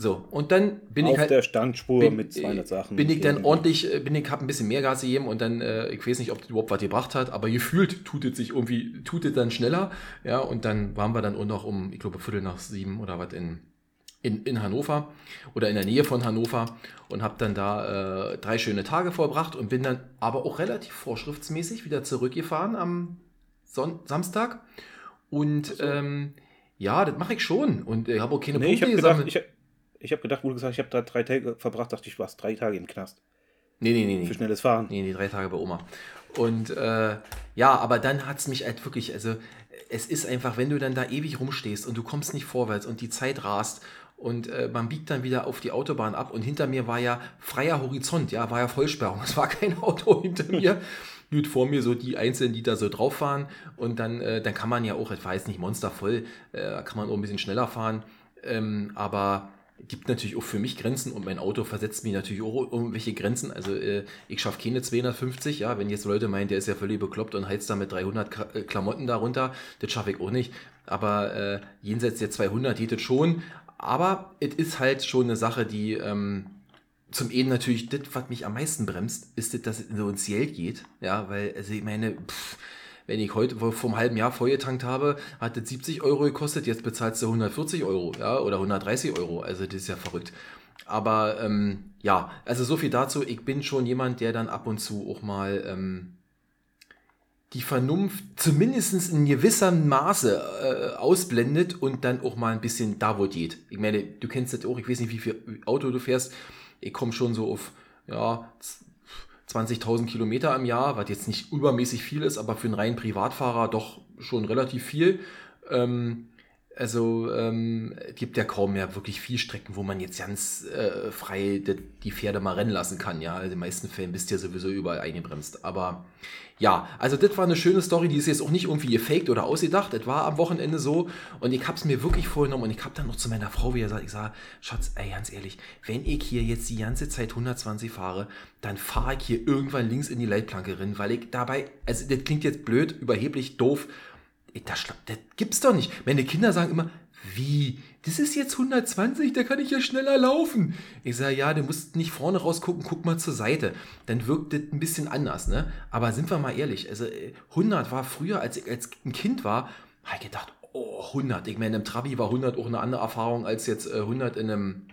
So, und dann bin
Auf
ich halt.
der Standspur bin, mit 200 Sachen.
Bin ich dann ordentlich, äh, bin ich, habe ein bisschen mehr Gas gegeben und dann, äh, ich weiß nicht, ob das überhaupt was gebracht hat, aber gefühlt tut es sich irgendwie, tut es dann schneller, ja, und dann waren wir dann auch noch um, ich glaube, Viertel nach sieben oder was in, in, in Hannover oder in der Nähe von Hannover und habe dann da äh, drei schöne Tage verbracht und bin dann aber auch relativ vorschriftsmäßig wieder zurückgefahren am Son Samstag. Und so. ähm, ja, das mache ich schon. Und ich habe auch keine
nee, Punkte ich gesammelt. Gedacht, ich, ich habe gedacht, wo du gesagt ich habe da drei Tage verbracht, dachte ich, du warst drei Tage im Knast.
Nee, nee, nee.
Für schnelles Fahren.
Nee, nee, drei Tage bei Oma. Und äh, ja, aber dann hat es mich halt wirklich, also es ist einfach, wenn du dann da ewig rumstehst und du kommst nicht vorwärts und die Zeit rast und äh, man biegt dann wieder auf die Autobahn ab und hinter mir war ja freier Horizont, ja, war ja Vollsperrung. *laughs* Es war kein Auto hinter mir. *laughs* Gut, vor mir so die Einzelnen, die da so drauf fahren und dann, äh, dann kann man ja auch, ich weiß nicht, monstervoll, äh, kann man auch ein bisschen schneller fahren, ähm, aber gibt natürlich auch für mich Grenzen und mein Auto versetzt mich natürlich auch irgendwelche Grenzen. Also äh, ich schaffe keine 250, ja, wenn jetzt Leute meinen, der ist ja völlig bekloppt und heizt da mit 300 äh, Klamotten darunter, das schaffe ich auch nicht. Aber äh, jenseits der 200 geht das schon, aber es ist halt schon eine Sache, die ähm, zum einen natürlich, das, was mich am meisten bremst, ist das, dass es so ins Geld geht. Ja, weil, also ich meine, pff, wenn ich heute vor einem halben Jahr vollgetankt habe, hat das 70 Euro gekostet, jetzt bezahlst du 140 Euro, ja, oder 130 Euro. Also das ist ja verrückt. Aber ähm, ja, also so viel dazu. Ich bin schon jemand, der dann ab und zu auch mal ähm, die Vernunft zumindest in gewissem Maße äh, ausblendet und dann auch mal ein bisschen da wo geht. Ich meine, du kennst das auch, ich weiß nicht, wie viel Auto du fährst. Ich komme schon so auf ja, 20.000 Kilometer im Jahr, was jetzt nicht übermäßig viel ist, aber für einen reinen Privatfahrer doch schon relativ viel. Ähm, also ähm, gibt ja kaum mehr wirklich viel Strecken, wo man jetzt ganz äh, frei die, die, Pferde mal rennen lassen kann. Ja, in den meisten Fällen bist du ja sowieso überall eingebremst. Aber ja, also das war eine schöne Story, die ist jetzt auch nicht irgendwie gefaked oder ausgedacht. Das war am Wochenende so und ich habe es mir wirklich vorgenommen und ich habe dann noch zu meiner Frau wieder gesagt, ich sage, Schatz, ey, ganz ehrlich, wenn ich hier jetzt die ganze Zeit 120 fahre, dann fahre ich hier irgendwann links in die Leitplanke rein, weil ich dabei, also das klingt jetzt blöd, überheblich, doof, das, das gibt's doch nicht. Meine Kinder sagen immer, wie? Das ist jetzt 120, da kann ich ja schneller laufen. Ich sage, ja, du musst nicht vorne rausgucken, guck mal zur Seite. Dann wirkt das ein bisschen anders, ne? Aber sind wir mal ehrlich, also 100 äh, war früher, als ich als ein Kind war, habe ich gedacht, oh, 100. Ich meine, im Trabi war 100 auch eine andere Erfahrung als jetzt 100 äh, in einem,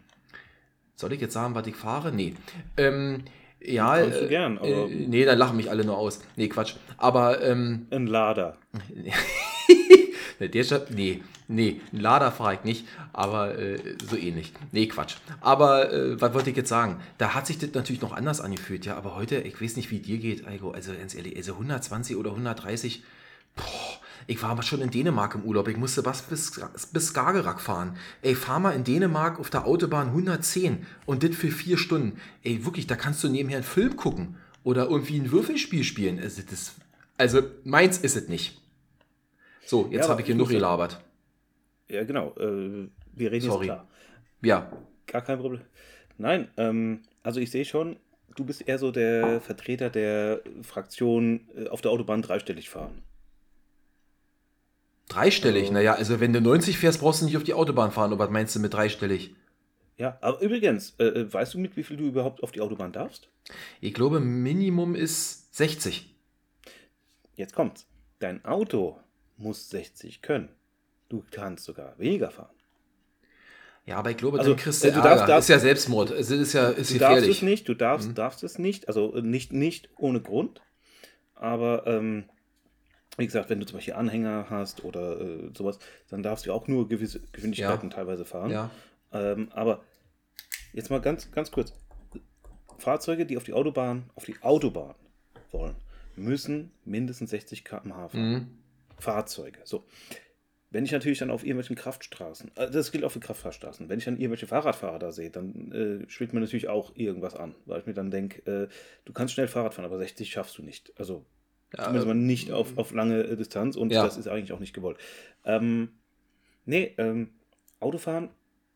soll ich jetzt sagen, was ich fahre? Nee. Ähm, ja,
Kannst du gern,
aber. Äh, nee, dann lachen mich alle nur aus. Nee, Quatsch. Aber. Ähm,
ein Lader. *laughs*
Der Stadt, nee, nee, ein Lader fahre ich nicht, aber äh, so ähnlich. Nee, Quatsch. Aber äh, was wollte ich jetzt sagen? Da hat sich das natürlich noch anders angefühlt, ja, aber heute, ich weiß nicht, wie dir geht, Algo, also ganz ehrlich, also 120 oder 130, boah, ich war aber schon in Dänemark im Urlaub. Ich musste was bis, bis Skagerrak fahren. Ey, fahr mal in Dänemark auf der Autobahn 110 und das für vier Stunden. Ey, wirklich, da kannst du nebenher einen Film gucken oder irgendwie ein Würfelspiel spielen. Also, das, also meins ist es nicht. So, jetzt ja, habe ich genug gelabert.
Ja, genau. Äh, wir reden Sorry. jetzt klar.
Ja.
Gar kein Problem. Nein, ähm, also ich sehe schon, du bist eher so der Vertreter der Fraktion äh, auf der Autobahn dreistellig fahren.
Dreistellig? Also, naja, also wenn du 90 fährst, brauchst du nicht auf die Autobahn fahren. Und was meinst du mit dreistellig?
Ja, aber übrigens, äh, äh, weißt du, mit wie viel du überhaupt auf die Autobahn darfst?
Ich glaube, Minimum ist 60.
Jetzt kommt's. Dein Auto muss 60 können. Du kannst sogar weniger fahren.
Ja, aber ich glaube, also, dann kriegst du, äh, du darfst, darfst, ist ja Selbstmord. Es ist ja ist
du
gefährlich.
darfst es nicht, du darfst, mhm. darfst es nicht, also nicht, nicht ohne Grund. Aber ähm, wie gesagt, wenn du zum Beispiel Anhänger hast oder äh, sowas, dann darfst du auch nur gewisse Geschwindigkeiten ja. teilweise fahren.
Ja.
Ähm, aber jetzt mal ganz, ganz kurz. Fahrzeuge, die auf die Autobahn, auf die Autobahn wollen, müssen mindestens 60 km/h fahren. Mhm. Fahrzeuge. So. Wenn ich natürlich dann auf irgendwelchen Kraftstraßen, äh, das gilt auch für Kraftfahrstraßen, wenn ich dann irgendwelche Fahrradfahrer da sehe, dann äh, schwingt mir natürlich auch irgendwas an, weil ich mir dann denke, äh, du kannst schnell Fahrrad fahren, aber 60 schaffst du nicht. Also ja, zumindest mal nicht auf, ähm, auf lange äh, Distanz und ja. das ist eigentlich auch nicht gewollt. Ähm, nee, ähm, Autofahren,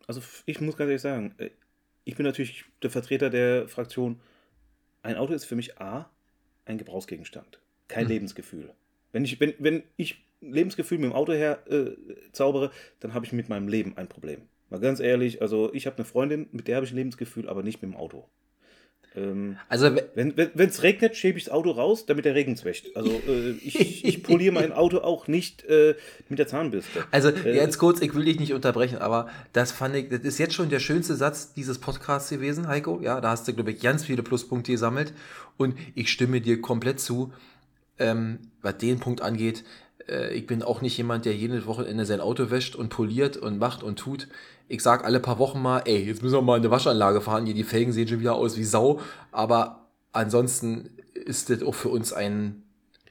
also ich muss ganz ehrlich sagen, äh, ich bin natürlich der Vertreter der Fraktion, ein Auto ist für mich A, ein Gebrauchsgegenstand, kein hm. Lebensgefühl. Wenn ich, wenn, wenn ich Lebensgefühl mit dem Auto her äh, zaubere, dann habe ich mit meinem Leben ein Problem. Mal ganz ehrlich, also ich habe eine Freundin, mit der habe ich ein Lebensgefühl, aber nicht mit dem Auto. Ähm,
also
wenn es wenn, regnet, schiebe ich das Auto raus, damit der Regen wäscht. Also äh, ich, ich poliere mein Auto auch nicht äh, mit der Zahnbürste.
Also äh, jetzt kurz, ich will dich nicht unterbrechen, aber das fand ich, das ist jetzt schon der schönste Satz dieses Podcasts gewesen, Heiko. Ja, da hast du, glaube ich, ganz viele Pluspunkte gesammelt und ich stimme dir komplett zu ähm, was den Punkt angeht, äh, ich bin auch nicht jemand, der jedes Wochenende sein Auto wäscht und poliert und macht und tut. Ich sag alle paar Wochen mal, ey, jetzt müssen wir mal in eine Waschanlage fahren, hier die Felgen sehen schon wieder aus wie Sau. Aber ansonsten ist das auch für uns ein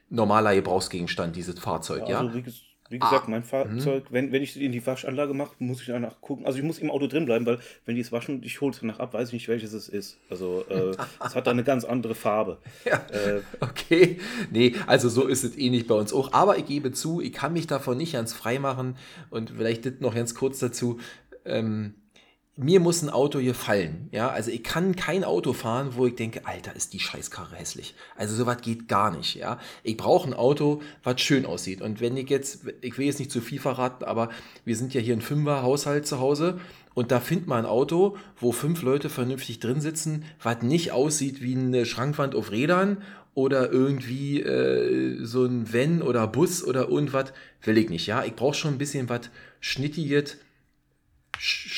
normaler Gebrauchsgegenstand, dieses Fahrzeug, ja.
Also, ja? Wie gesagt, ah. mein Fahrzeug, mhm. wenn, wenn ich in die Waschanlage mache, muss ich danach gucken. Also ich muss im Auto drin bleiben, weil wenn die es waschen und ich hole es danach ab, weiß ich nicht, welches es ist. Also äh, es hat da eine ganz andere Farbe. *laughs*
Ja. Äh, okay. Nee, also so ist es eh nicht bei uns auch. Aber ich gebe zu, ich kann mich davon nicht ganz frei machen. Und vielleicht noch ganz kurz dazu. Ähm, mir muss ein Auto gefallen. Ja, also ich kann kein Auto fahren, wo ich denke, Alter, ist die Scheißkarre hässlich. Also sowas geht gar nicht. Ja, ich brauche ein Auto, was schön aussieht. Und wenn ich jetzt, ich will jetzt nicht zu viel verraten, aber wir sind ja hier ein Fünfer-Haushalt zu Hause. Und da findet man ein Auto, wo fünf Leute vernünftig drin sitzen, was nicht aussieht wie eine Schrankwand auf Rädern oder irgendwie äh, so ein Wenn oder Bus oder irgendwas, will ich nicht. Ja, ich brauche schon ein bisschen was Schnittiges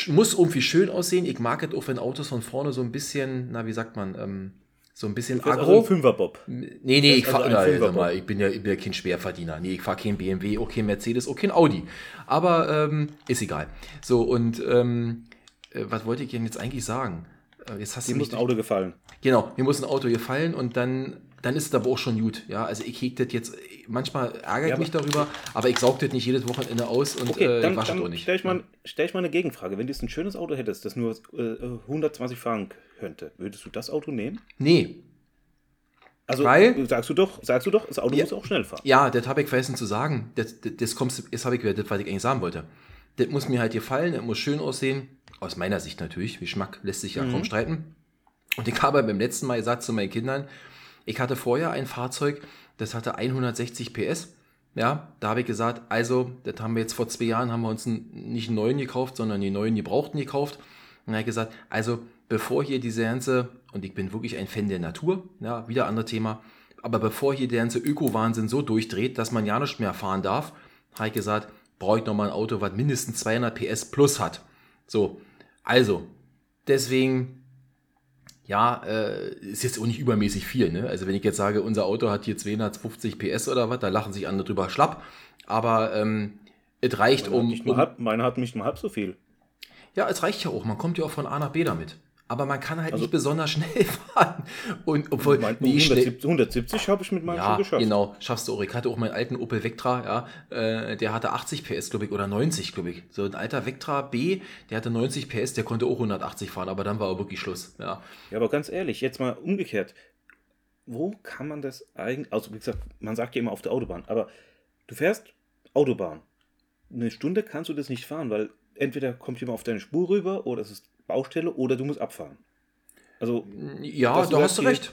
muss irgendwie schön aussehen. Ich mag es auch, wenn Autos von vorne so ein bisschen, na, wie sagt man, ähm, so ein bisschen
Agro.
Also
ein Fünferbob.
Nee, nee, ich, fahr, also na, mal, ich, bin ja, ich bin ja kein Schwerverdiener. Nee, ich fahre kein BMW, auch kein Mercedes, auch kein Audi. Aber ähm, ist egal. So, und ähm, äh, was wollte ich denn jetzt eigentlich sagen?
Äh, jetzt hast mir muss ein Auto gefallen.
Genau, mir muss ein Auto gefallen und dann, dann ist es aber auch schon gut. Ja, also ich hege das jetzt, manchmal ärgere ich ja, mich darüber, aber ich sauge das nicht jedes Wochenende aus und
okay, äh, dann, wasche das auch nicht. Stell ich, mal, stell ich mal eine Gegenfrage. Wenn du jetzt ein schönes Auto hättest, das nur äh, 120 fahren könnte, würdest du das Auto nehmen?
Nee,
also Weil, sagst du doch, sagst du doch, das Auto
ja,
muss auch schnell fahren.
Ja, das habe ich vergessen zu sagen. Das, das, das kommst, jetzt habe ich das, was ich eigentlich sagen wollte. Das muss mir halt gefallen, das muss schön aussehen. Aus meiner Sicht natürlich. Geschmack lässt sich ja mhm. kaum streiten. Und ich habe beim letzten Mal gesagt zu meinen Kindern, ich hatte vorher ein Fahrzeug, das hatte 160 PS. Ja, da habe ich gesagt, also, das haben wir jetzt vor zwei Jahren, haben wir uns nicht einen neuen gekauft, sondern die neuen gebrauchten gekauft. Und habe ich gesagt, also, bevor hier diese ganze, und ich bin wirklich ein Fan der Natur, ja, wieder anderes Thema, aber bevor hier der ganze Öko-Wahnsinn so durchdreht, dass man ja nicht mehr fahren darf, habe ich gesagt, brauche ich nochmal ein Auto, was mindestens 200 PS plus hat. So, also, deswegen, ja, äh, ist jetzt auch nicht übermäßig viel. Ne? Also wenn ich jetzt sage, unser Auto hat hier 250 PS oder was, da lachen sich andere drüber schlapp. Aber ähm, es reicht
meine
um...
Hat um halb, meine hat nicht nur halb so viel.
Ja, es reicht ja auch. Man kommt ja auch von A nach B damit aber man kann halt also, nicht besonders schnell *laughs* fahren. Und obwohl
mein, nee, 170, 170 habe ich mit meinem
ja, geschafft. Genau, schaffst du auch. Ich hatte auch meinen alten Opel Vectra, ja, äh, der hatte 80 PS, glaube ich, oder 90, glaube ich. So ein alter Vectra B, der hatte 90 PS, der konnte auch 180 fahren, aber dann war auch wirklich Schluss. Ja,
ja aber ganz ehrlich, jetzt mal umgekehrt. Wo kann man das eigentlich, also wie gesagt, man sagt ja immer auf der Autobahn, aber du fährst Autobahn. Eine Stunde kannst du das nicht fahren, weil entweder kommt jemand auf deine Spur rüber oder es ist Baustelle oder du musst abfahren. Also,
ja, da hast du recht.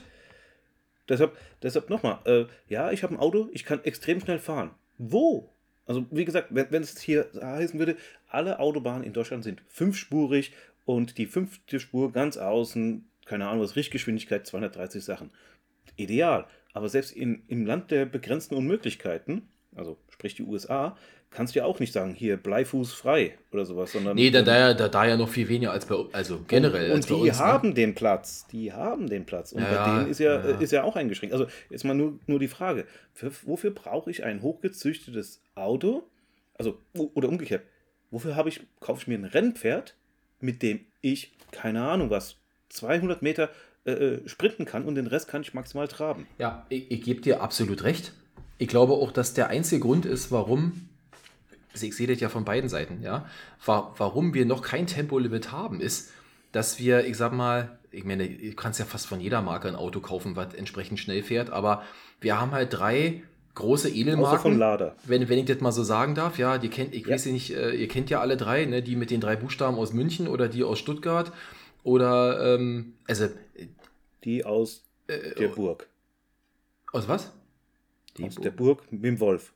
Deshalb, deshalb nochmal, äh, ja, ich habe ein Auto, ich kann extrem schnell fahren. Wo? Also, wie gesagt, wenn, wenn es hier heißen würde, alle Autobahnen in Deutschland sind fünfspurig und die fünfte Spur ganz außen, keine Ahnung, was Richtgeschwindigkeit 230 Sachen. Ideal. Aber selbst in, im Land der begrenzten Unmöglichkeiten, also sprich die USA, kannst du ja auch nicht sagen, hier Bleifuß frei oder sowas, sondern.
Nee, da, da, da, da ja noch viel weniger als bei also generell.
Und, und die uns, ne? haben ne? den Platz. Die haben den Platz. Und ja, bei denen ist ja, ja, ist ja auch eingeschränkt. Also jetzt mal nur, nur die Frage: für, Wofür brauche ich ein hochgezüchtetes Auto? Also, oder umgekehrt, wofür habe ich, kaufe ich mir ein Rennpferd, mit dem ich, keine Ahnung was, 200 Meter äh, äh, sprinten kann und den Rest kann ich maximal traben?
Ja, ich, ich gebe dir absolut recht. Ich glaube auch, dass der einzige Grund ist, warum also ich sehe das ja von beiden Seiten, ja. Warum wir noch kein Tempolimit haben, ist, dass wir, ich sag mal, ich meine, du kannst ja fast von jeder Marke ein Auto kaufen, was entsprechend schnell fährt, aber wir haben halt drei große Edelmarken. Wenn, wenn ich das mal so sagen darf, ja, die kennt, ich ja. weiß nicht, äh, ihr kennt ja alle drei, ne, die mit den drei Buchstaben aus München oder die aus Stuttgart oder, ähm, also.
Die aus äh, der Burg.
Aus was?
Die aus Burg. der Burg mit dem Wolf.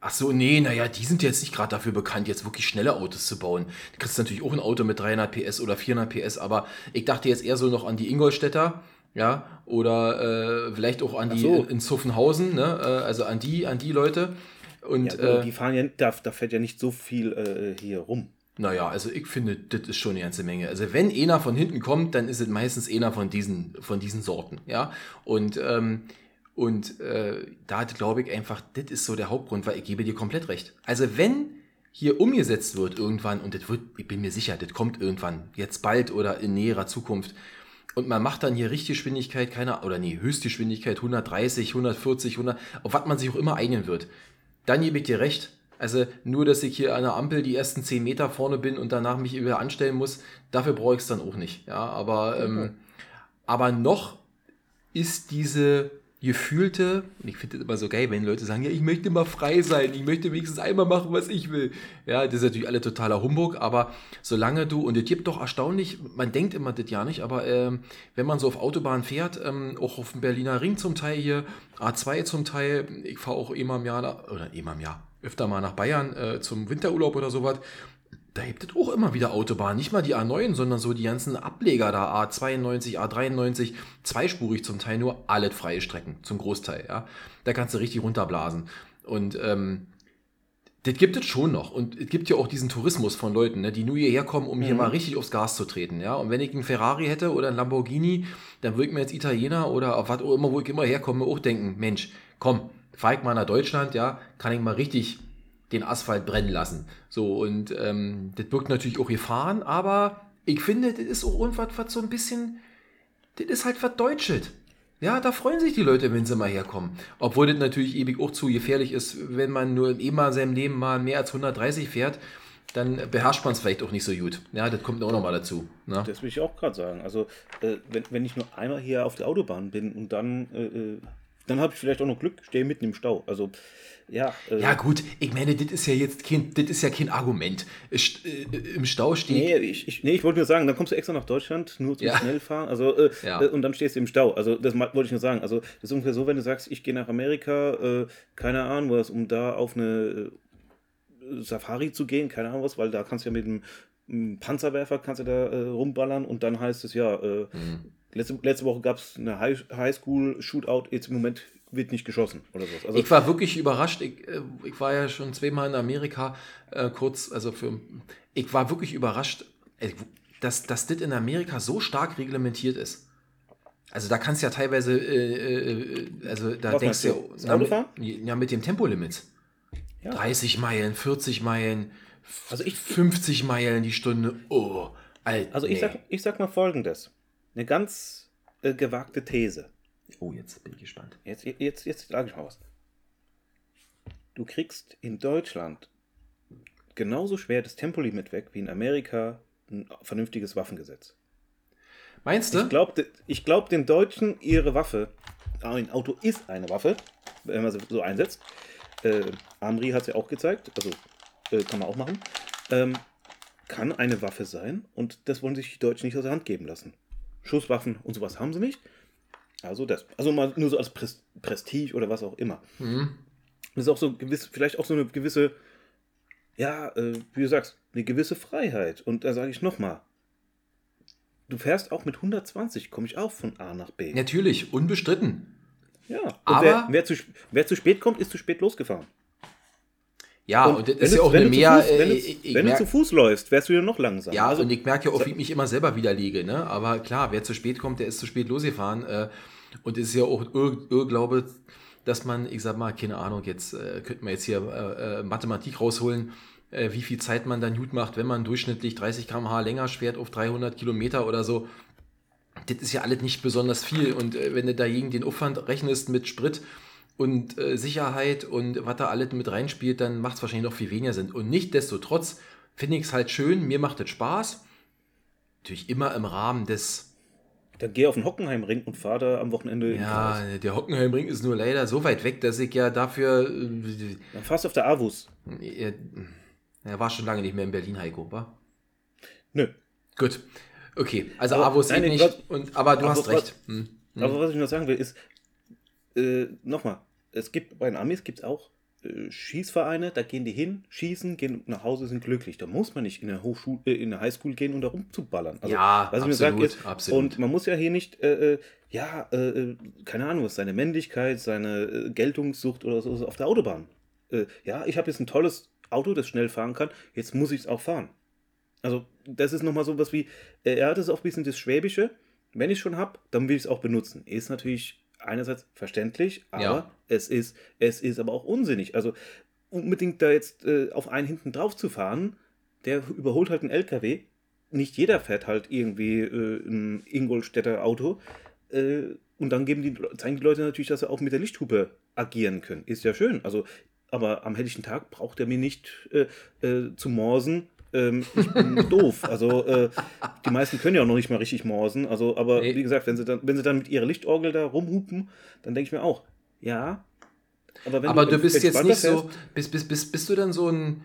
Ach so, nee, naja, die sind jetzt nicht gerade dafür bekannt, jetzt wirklich schnelle Autos zu bauen. Du kriegst natürlich auch ein Auto mit 300 PS oder 400 PS, aber ich dachte jetzt eher so noch an die Ingolstädter, ja, oder äh, vielleicht auch an die so. in Zuffenhausen, ne, äh, also an die, an die Leute. Und,
ja, äh, die fahren ja, da, da fährt ja nicht so viel äh, hier rum.
Naja, also ich finde, das ist schon eine ganze Menge. Also wenn einer von hinten kommt, dann ist es meistens einer von diesen, von diesen Sorten, ja. Und ähm, und äh, da glaube ich einfach, das ist so der Hauptgrund, weil ich gebe dir komplett recht. Also wenn hier umgesetzt wird irgendwann, und das wird, ich bin mir sicher, das kommt irgendwann, jetzt bald oder in näherer Zukunft, und man macht dann hier Richtgeschwindigkeit, keine, oder nee, Höchstgeschwindigkeit 130, 140, 100, auf was man sich auch immer einigen wird, dann gebe ich dir recht. Also nur, dass ich hier an der Ampel die ersten 10 Meter vorne bin und danach mich wieder anstellen muss, dafür brauche ich es dann auch nicht. Ja, aber, ähm, aber noch ist diese gefühlte, ich finde das immer so geil, wenn Leute sagen, ja, ich möchte mal frei sein, ich möchte wenigstens einmal machen, was ich will. Ja, das ist natürlich alle totaler Humbug, aber solange du, und es gibt doch erstaunlich, man denkt immer das ja nicht, aber ähm, wenn man so auf Autobahn fährt, ähm, auch auf dem Berliner Ring zum Teil hier, A2 zum Teil, ich fahre auch immer im Jahr, oder immer im Jahr, öfter mal nach Bayern äh, zum Winterurlaub oder sowas, da gibt es auch immer wieder Autobahnen. Nicht mal die A9, sondern so die ganzen Ableger da, A92, A93, zweispurig zum Teil nur, alle freie Strecken, zum Großteil, ja. Da kannst du richtig runterblasen. Und ähm, Das gibt es schon noch. Und es gibt ja auch diesen Tourismus von Leuten, ne, die nur hierher kommen, um mhm. hier mal richtig aufs Gas zu treten. Ja? Und wenn ich einen Ferrari hätte oder einen Lamborghini, dann würde ich mir jetzt Italiener oder auf was auch immer, wo ich immer herkomme, auch denken, Mensch, komm, fahr ich mal nach Deutschland, ja, kann ich mal richtig den Asphalt brennen lassen. So, und ähm, das birgt natürlich auch Gefahren, aber ich finde, das ist auch irgendwas, was so ein bisschen, das ist halt verdeutscht. Ja, da freuen sich die Leute, wenn sie mal herkommen. Obwohl das natürlich ewig auch zu gefährlich ist, wenn man nur immer in seinem Leben mal mehr als 130 fährt, dann beherrscht man es vielleicht auch nicht so gut. Ja, das kommt auch nochmal dazu.
Ne? Das will ich auch gerade sagen. Also, äh, wenn, wenn ich nur einmal hier auf der Autobahn bin und dann, äh, äh dann habe ich vielleicht auch noch Glück, stehe mitten im Stau. Also, ja.
Äh, ja, gut, ich meine, das ist ja jetzt kein, das ist ja kein Argument. St äh, Im Stau steht.
Nee, ich, ich, nee, ich wollte nur sagen, dann kommst du extra nach Deutschland, nur zum ja. Schnellfahren. Also, äh, ja. Äh, und dann stehst du im Stau. Also, das wollte ich nur sagen. Also, das ist ungefähr so, wenn du sagst, ich gehe nach Amerika, äh, keine Ahnung was, um da auf eine äh, Safari zu gehen, keine Ahnung was, weil da kannst du ja mit einem Panzerwerfer kannst du da rumballern und dann heißt es ja, mhm. Letzte, letzte Woche gab es eine Highschool-Shootout, jetzt im Moment wird nicht geschossen oder
so. Also ich war wirklich überrascht. Ich, äh, ich war ja schon zweimal in Amerika äh, kurz, also für. Ich war wirklich überrascht, äh, dass, dass das in Amerika so stark reglementiert ist. Also da kannst du ja teilweise, äh, äh also da Was denkst du, ja, mit, ja, mit dem Tempolimit. Ja. 30 Meilen, 40 Meilen, also ich, 50 Meilen die Stunde. Oh,
Alter. Also ich, nee. sag, ich sag mal folgendes. Eine ganz äh, gewagte These.
Oh, jetzt bin ich gespannt.
Jetzt, jetzt, jetzt sage ich mal was. Du kriegst in Deutschland genauso schwer das Tempolimit weg wie in Amerika ein vernünftiges Waffengesetz.
Meinst du?
Ich glaube ich glaub, den Deutschen ihre Waffe, ein Auto ist eine Waffe, wenn man sie so einsetzt. Äh, Amri hat es ja auch gezeigt, also äh, kann man auch machen. Ähm, kann eine Waffe sein und das wollen sich die Deutschen nicht aus der Hand geben lassen. Schusswaffen und sowas haben sie nicht. Also das. Also mal nur so als Prestige oder was auch immer. Mhm. Das ist auch so gewiss, vielleicht auch so eine gewisse, ja, äh, wie du sagst, eine gewisse Freiheit. Und da sage ich nochmal, du fährst auch mit 120, komme ich auch von A nach B.
Natürlich, unbestritten.
Ja, aber wer, wer, zu, wer zu spät kommt, ist zu spät losgefahren.
Ja, und, und das ist ja auch eine mehr.
Fuß, wenn, du, wenn du, zu Fuß läufst, wärst du ja noch langsamer.
Ja, also, und ich merke ja auch, wie ich mich immer selber widerlege. Ne? Aber klar, wer zu spät kommt, der ist zu spät losgefahren. Äh, und es ist ja auch Irrglaube, dass man, ich sag mal, keine Ahnung, jetzt äh, könnte man jetzt hier äh, äh, Mathematik rausholen, äh, wie viel Zeit man dann gut macht, wenn man durchschnittlich 30 km/h länger schwert auf 300 Kilometer oder so. Das ist ja alles nicht besonders viel. Und äh, wenn du dagegen den Aufwand rechnest mit Sprit und äh, Sicherheit und was da alles mit reinspielt, dann macht es wahrscheinlich noch viel weniger Sinn. Und nicht-destotrotz finde ich es halt schön, mir macht es Spaß. Natürlich immer im Rahmen des
dann geh auf den Hockenheimring und fahr da am Wochenende.
Ja, der Hockenheimring ist nur leider so weit weg, dass ich ja dafür. Äh,
dann fahrst du auf der Avus.
Er, er, war schon lange nicht mehr in Berlin, Heiko, wa?
Nö.
Gut. Okay, also aber, Avus nein, geht nicht, was, und, aber du hast recht. Hm.
Hm. Aber was ich noch sagen will, ist, äh, nochmal, es gibt bei den Amis gibt es auch äh, Schießvereine, da gehen die hin, schießen, gehen nach Hause, sind glücklich. Da muss man nicht in eine Hochschule, äh, in eine Highschool gehen und da rumzuballern.
Also, ja, was absolut,
ich ist, absolut. Und man muss ja hier nicht, äh, äh ja, äh, keine Ahnung, was seine Männlichkeit, seine Geltungssucht oder so auf der Autobahn. ja, ich habe jetzt ein tolles Auto, das schnell fahren kann, jetzt muss ich es auch fahren. Also, das ist nochmal so was wie, er hat es auch ein bisschen das Schwäbische. Wenn ich es schon habe, dann will ich es auch benutzen. Ist natürlich einerseits verständlich, aber ja. es, ist, es ist aber auch unsinnig. Also unbedingt da jetzt äh, auf einen hinten drauf zu fahren, der überholt halt einen LKW. Nicht jeder fährt halt irgendwie äh, ein Ingolstädter Auto. Äh, und dann geben die, zeigen die Leute natürlich, dass sie auch mit der Lichthupe agieren können. Ist ja schön. Also, aber am helllichen Tag braucht er mir nicht äh, äh, zu morsen, ähm, ich bin *laughs* doof. Also äh, die meisten können ja auch noch nicht mal richtig morsen. Also, aber nee. wie gesagt, wenn sie dann, wenn sie dann mit ihrer Lichtorgel da rumhupen, dann denke ich mir auch, ja.
Aber, aber du, du bist jetzt nicht so, bist, bist, bist, bist du dann so ein,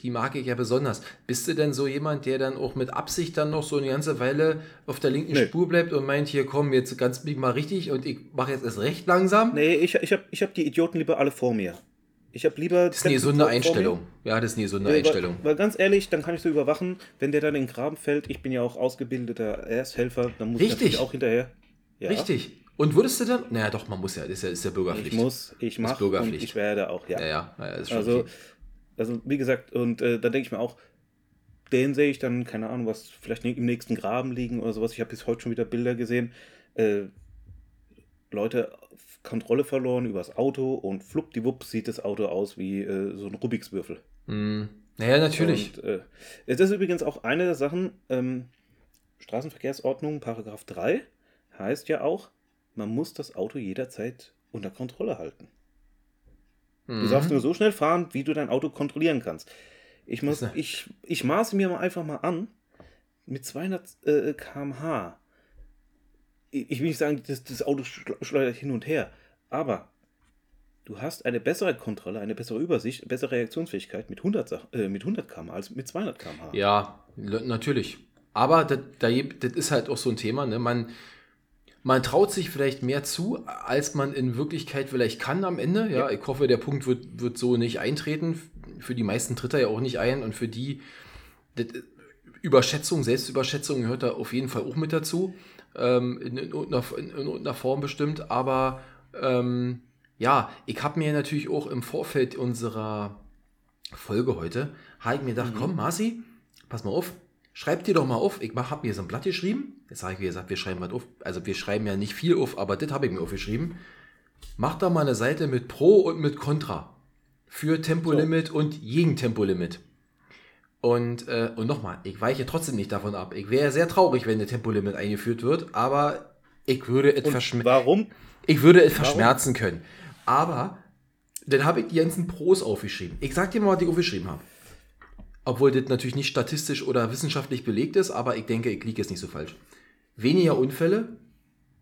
die mag ich ja besonders. Bist du denn so jemand, der dann auch mit Absicht dann noch so eine ganze Weile auf der linken nee. Spur bleibt und meint, hier komm, jetzt ganz mal richtig und ich mache jetzt erst recht langsam?
Nee, ich, ich habe ich hab die Idioten lieber alle vor mir. Ich habe lieber.
Das ist eine gesunde Einstellung. Ja, das ist eine gesunde ja, Einstellung.
Weil, weil, ganz ehrlich, dann kann ich so überwachen, wenn der dann in den Graben fällt. Ich bin ja auch ausgebildeter Ersthelfer, dann muss
Richtig.
ich auch hinterher.
Ja. Richtig. Und würdest du dann? Naja, doch, man muss ja, das ist ja, ist ja Bürgerpflicht.
Ich muss, ich mache und ich werde auch, ja.
Ja, ja, ja
ist schon Also, okay. Also, wie gesagt, und äh, da denke ich mir auch, den sehe ich dann, keine Ahnung, was vielleicht im nächsten Graben liegen oder sowas. Ich habe bis heute schon wieder Bilder gesehen. Äh, Leute Kontrolle verloren übers Auto und fluppdiwupp sieht das Auto aus wie äh, so ein Rubikswürfel.
Mm. Naja, natürlich.
Und, äh, das ist übrigens auch eine der Sachen, ähm, Straßenverkehrsordnung, Paragraph 3, heißt ja auch, man muss das Auto jederzeit unter Kontrolle halten. Mhm. Du darfst nur so schnell fahren, wie du dein Auto kontrollieren kannst. Ich, muss, *laughs* ich, ich maße mir mal einfach mal an, mit 200 äh, km/h. Ich will nicht sagen, das, das Auto schleudert hin und her, aber du hast eine bessere Kontrolle, eine bessere Übersicht, bessere Reaktionsfähigkeit mit 100, äh, mit 100 km als mit 200 km/h.
Ja, natürlich. Aber das, das ist halt auch so ein Thema. Ne? Man, man traut sich vielleicht mehr zu, als man in Wirklichkeit vielleicht kann am Ende. Ja, ja. ich hoffe, der Punkt wird, wird so nicht eintreten. Für die meisten tritt er ja auch nicht ein und für die das, Überschätzung, Selbstüberschätzung gehört da auf jeden Fall auch mit dazu. Ähm, in, in, irgendeiner, in, in, irgendeiner, Form bestimmt. Aber ähm, ja, ich habe mir natürlich auch im Vorfeld unserer Folge heute, habe ich mir gedacht, mhm. komm, Marci, pass mal auf, Schreibt dir doch mal auf. Ich habe mir so ein Blatt geschrieben. Jetzt habe ich, gesagt, wir schreiben was auf. Also wir schreiben ja nicht viel auf, aber das habe ich mir aufgeschrieben. Mach da mal eine Seite mit Pro und mit Contra. Für Tempolimit so. und gegen Tempolimit. Und, äh, und nochmal, ich weiche trotzdem nicht davon ab. Ich wäre sehr traurig, wenn ein Tempolimit eingeführt wird, aber ich würde es
verschmerzen. Warum?
Ich würde es verschmerzen können. Aber dann habe ich die ganzen Pros aufgeschrieben. Ich sag dir mal, was ich aufgeschrieben habe. Obwohl das natürlich nicht statistisch oder wissenschaftlich belegt ist, aber ich denke, ich liege jetzt nicht so falsch. Weniger Unfälle?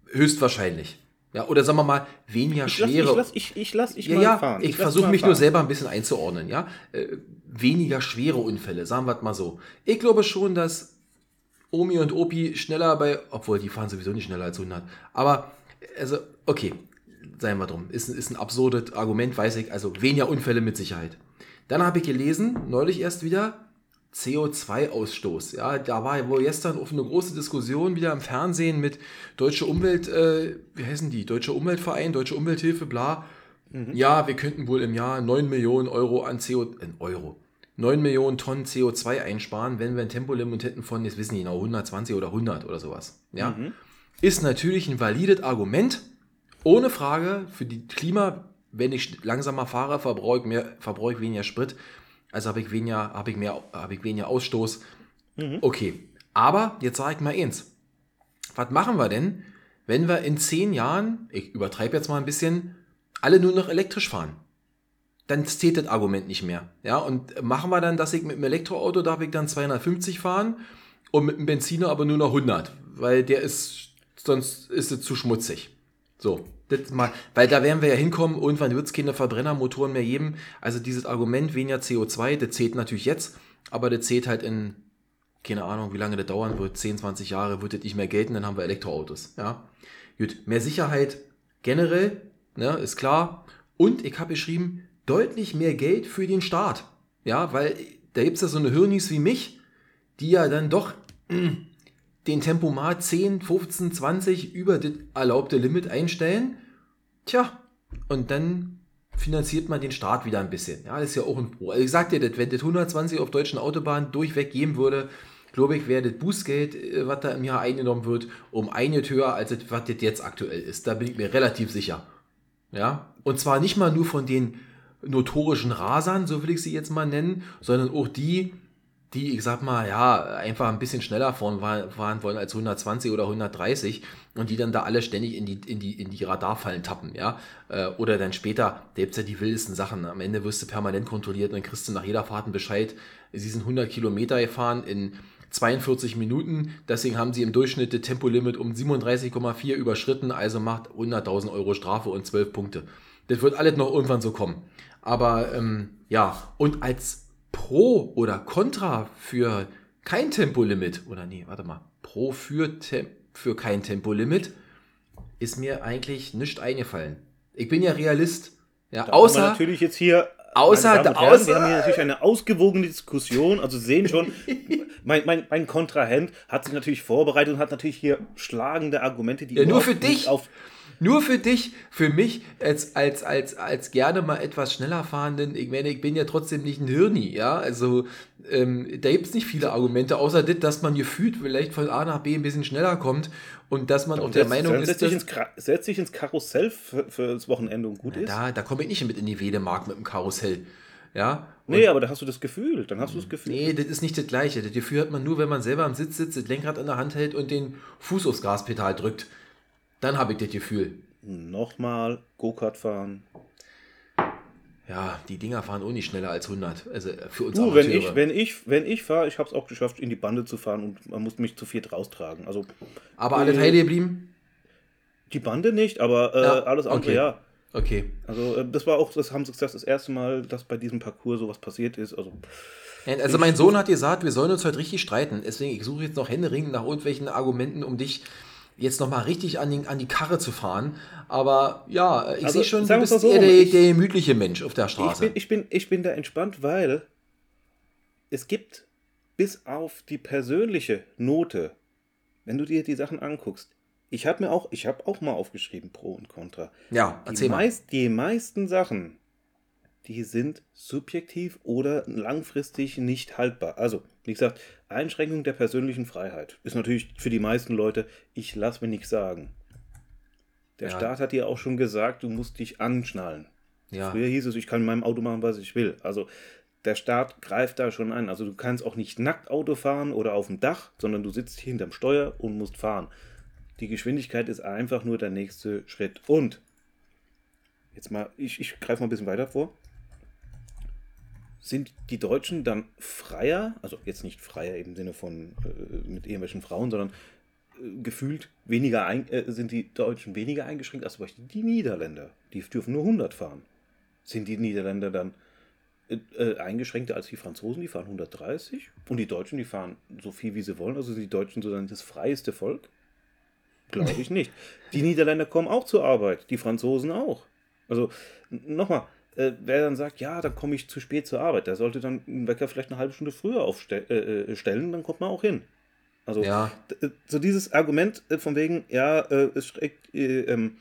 Höchstwahrscheinlich. Ja, oder sagen wir mal, weniger ich schwere.
ich lass, ich, ich lass dich
ja,
mal
ja,
fahren.
Ich, ich versuche mich fahren. nur selber ein bisschen einzuordnen, ja. Weniger schwere Unfälle, sagen wir mal so. Ich glaube schon, dass Omi und Opi schneller bei, obwohl die fahren sowieso nicht schneller als 100. Aber, also, okay, seien wir drum. Ist, ist ein absurdes Argument, weiß ich. Also weniger Unfälle mit Sicherheit. Dann habe ich gelesen, neulich erst wieder, CO2-Ausstoß. Ja, da war wohl gestern auf eine große Diskussion wieder im Fernsehen mit Deutsche Umwelt, äh, wie heißen die? Deutsche Umweltverein, Deutsche Umwelthilfe, bla. Mhm. Ja, wir könnten wohl im Jahr 9 Millionen Euro an CO, äh, Euro, 9 Millionen Tonnen CO2 einsparen, wenn wir ein Tempolimit hätten von, jetzt wissen die genau, 120 oder 100 oder sowas. Ja, mhm. ist natürlich ein valides Argument, ohne Frage für die Klima, wenn ich langsamer fahre, verbrauche ich, mehr, verbrauche ich weniger Sprit. Also habe ich weniger, habe ich mehr, habe ich weniger Ausstoß. Mhm. Okay. Aber jetzt sage ich mal eins. Was machen wir denn, wenn wir in zehn Jahren, ich übertreibe jetzt mal ein bisschen, alle nur noch elektrisch fahren? Dann zählt das Argument nicht mehr. Ja, und machen wir dann, dass ich mit dem Elektroauto darf ich dann 250 fahren und mit dem Benziner aber nur noch 100, weil der ist, sonst ist es zu schmutzig. So, das mal, weil da werden wir ja hinkommen, irgendwann wird es keine Verbrennermotoren mehr geben. Also dieses Argument weniger CO2, das zählt natürlich jetzt, aber das zählt halt in, keine Ahnung, wie lange das dauern wird, 10, 20 Jahre wird das nicht mehr gelten, dann haben wir Elektroautos. Ja, gut, mehr Sicherheit generell, ne, ist klar. Und ich habe geschrieben, deutlich mehr Geld für den Staat. Ja, weil da gibt es ja so eine Hirnis wie mich, die ja dann doch mh, den Tempomat 10, 15, 20 über das erlaubte Limit einstellen. Tja, und dann finanziert man den Staat wieder ein bisschen. Ja, das ist ja auch ein Pro. Also ich sag dir, das, wenn das 120 auf deutschen Autobahnen durchweg geben würde, glaube ich, wäre das Bußgeld, äh, was da im Jahr eingenommen wird, um einiges höher, als das, was das jetzt aktuell ist. Da bin ich mir relativ sicher. Ja, und zwar nicht mal nur von den notorischen Rasern, so will ich sie jetzt mal nennen, sondern auch die, die, ich sag mal, ja, einfach ein bisschen schneller fahren, fahren wollen als 120 oder 130 und die dann da alle ständig in die, in die, in die Radarfallen tappen, ja. Äh, oder dann später, da gibt's ja die wildesten Sachen. Am Ende wirst du permanent kontrolliert und dann kriegst du nach jeder Fahrt einen Bescheid, sie sind 100 Kilometer gefahren in 42 Minuten, deswegen haben sie im Durchschnitt das Tempolimit um 37,4 überschritten, also macht 100.000 Euro Strafe und 12 Punkte. Das wird alles noch irgendwann so kommen. Aber ähm, ja, und als Pro oder Contra für kein Tempolimit, oder nee, warte mal, Pro für, Tem für kein Tempolimit, ist mir eigentlich nicht eingefallen. Ich bin ja Realist. Ja,
da
außer.
natürlich jetzt hier.
Außer,
Herren,
außer
wir haben hier natürlich eine ausgewogene Diskussion. Also sehen schon, *laughs* mein, mein, mein Kontrahent hat sich natürlich vorbereitet und hat natürlich hier schlagende Argumente, die
ja, nur für dich.
auf
nur für dich, für mich als, als, als, als gerne mal etwas schneller fahrenden, ich meine, ich bin ja trotzdem nicht ein Hirni, ja, also ähm, da gibt es nicht viele Argumente, außer das, dass man gefühlt vielleicht von A nach B ein bisschen schneller kommt und dass man auch der Meinung
ist, setz dich, ins, setz dich ins Karussell für, für, das Wochenende und gut
na,
ist.
Da, da komme ich nicht mit in die Wedemark mit dem Karussell. Ja,
nee, aber da hast du das Gefühl. Dann hast du das Gefühl.
Nee, das ist nicht das Gleiche. Das Gefühl hat man nur, wenn man selber am Sitz sitzt, das Lenkrad in der Hand hält und den Fuß aufs Gaspedal drückt. Dann habe ich das Gefühl.
Nochmal Go-Kart fahren.
Ja, die Dinger fahren auch nicht schneller als 100. Also für uns
uh, wenn ich, wenn ich, wenn ich fahre, ich habe es auch geschafft, in die Bande zu fahren und man muss mich zu viert raustragen. Also,
aber alle äh, Teile geblieben?
Die Bande nicht, aber äh, ja, alles andere
okay.
ja.
Okay.
Also äh, das war auch, das haben sie gesagt, das erste Mal, dass bei diesem Parcours sowas passiert ist. Also,
also mein Sohn hat gesagt, wir sollen uns heute richtig streiten. Deswegen, ich suche jetzt noch händeringend nach irgendwelchen Argumenten, um dich jetzt nochmal richtig an, den, an die Karre zu fahren. Aber ja, ich also, sehe schon, du bist so, eher der, ich, der gemütliche Mensch auf der Straße.
Ich bin, ich, bin, ich bin da entspannt, weil es gibt bis auf die persönliche Note, wenn du dir die Sachen anguckst, ich habe mir auch, ich habe auch mal aufgeschrieben Pro und Contra.
Ja,
erzähl die, meist, die meisten Sachen, die sind subjektiv oder langfristig nicht haltbar. Also, wie gesagt, Einschränkung der persönlichen Freiheit ist natürlich für die meisten Leute, ich lass mir nichts sagen. Der ja. Staat hat dir auch schon gesagt, du musst dich anschnallen. Ja. Früher hieß es, ich kann in meinem Auto machen, was ich will. Also der Staat greift da schon ein. Also du kannst auch nicht nackt Auto fahren oder auf dem Dach, sondern du sitzt hinterm Steuer und musst fahren. Die Geschwindigkeit ist einfach nur der nächste Schritt. Und, jetzt mal, ich, ich greife mal ein bisschen weiter vor. Sind die Deutschen dann freier, also jetzt nicht freier im Sinne von äh, mit irgendwelchen Frauen, sondern äh, gefühlt weniger ein, äh, sind die Deutschen weniger eingeschränkt als zum Beispiel die Niederländer. Die dürfen nur 100 fahren. Sind die Niederländer dann äh, äh, eingeschränkter als die Franzosen, die fahren 130 und die Deutschen, die fahren so viel wie sie wollen. Also die Deutschen sozusagen das freieste Volk. Glaube ich nicht. Die Niederländer kommen auch zur Arbeit, die Franzosen auch. Also nochmal, äh, wer dann sagt, ja, dann komme ich zu spät zur Arbeit, der sollte dann den Wecker vielleicht eine halbe Stunde früher aufstellen, äh, äh, dann kommt man auch hin. Also
ja.
Äh, so dieses Argument äh, von wegen, ja, es schreckt ähm,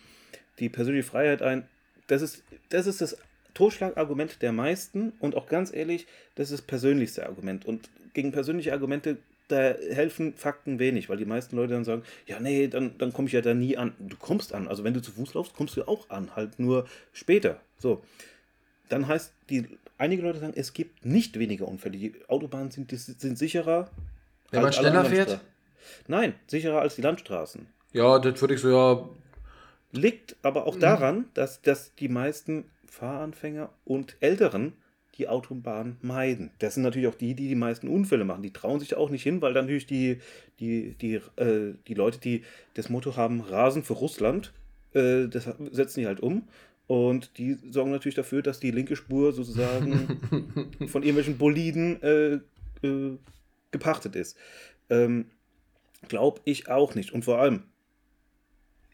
die persönliche Freiheit ein, das ist, das ist das Totschlagargument der meisten und auch ganz ehrlich, das ist das persönlichste Argument. Und gegen persönliche Argumente da helfen Fakten wenig, weil die meisten Leute dann sagen, ja, nee, dann, dann komme ich ja da nie an. Du kommst an. Also wenn du zu Fuß laufst, kommst du auch an, halt nur später. So. Dann heißt, die, einige Leute sagen, es gibt nicht weniger Unfälle. Die Autobahnen sind, sind sicherer.
Wenn man schneller fährt?
Nein, sicherer als die Landstraßen.
Ja, das würde ich so ja.
Liegt aber auch daran, dass, dass die meisten Fahranfänger und Älteren die Autobahn meiden. Das sind natürlich auch die, die die meisten Unfälle machen. Die trauen sich auch nicht hin, weil dann natürlich die, die, die, äh, die Leute, die das Motto haben, Rasen für Russland, äh, das setzen die halt um. Und die sorgen natürlich dafür, dass die linke Spur sozusagen *laughs* von irgendwelchen Boliden äh, äh gepachtet ist. Ähm, Glaube ich auch nicht. Und vor allem,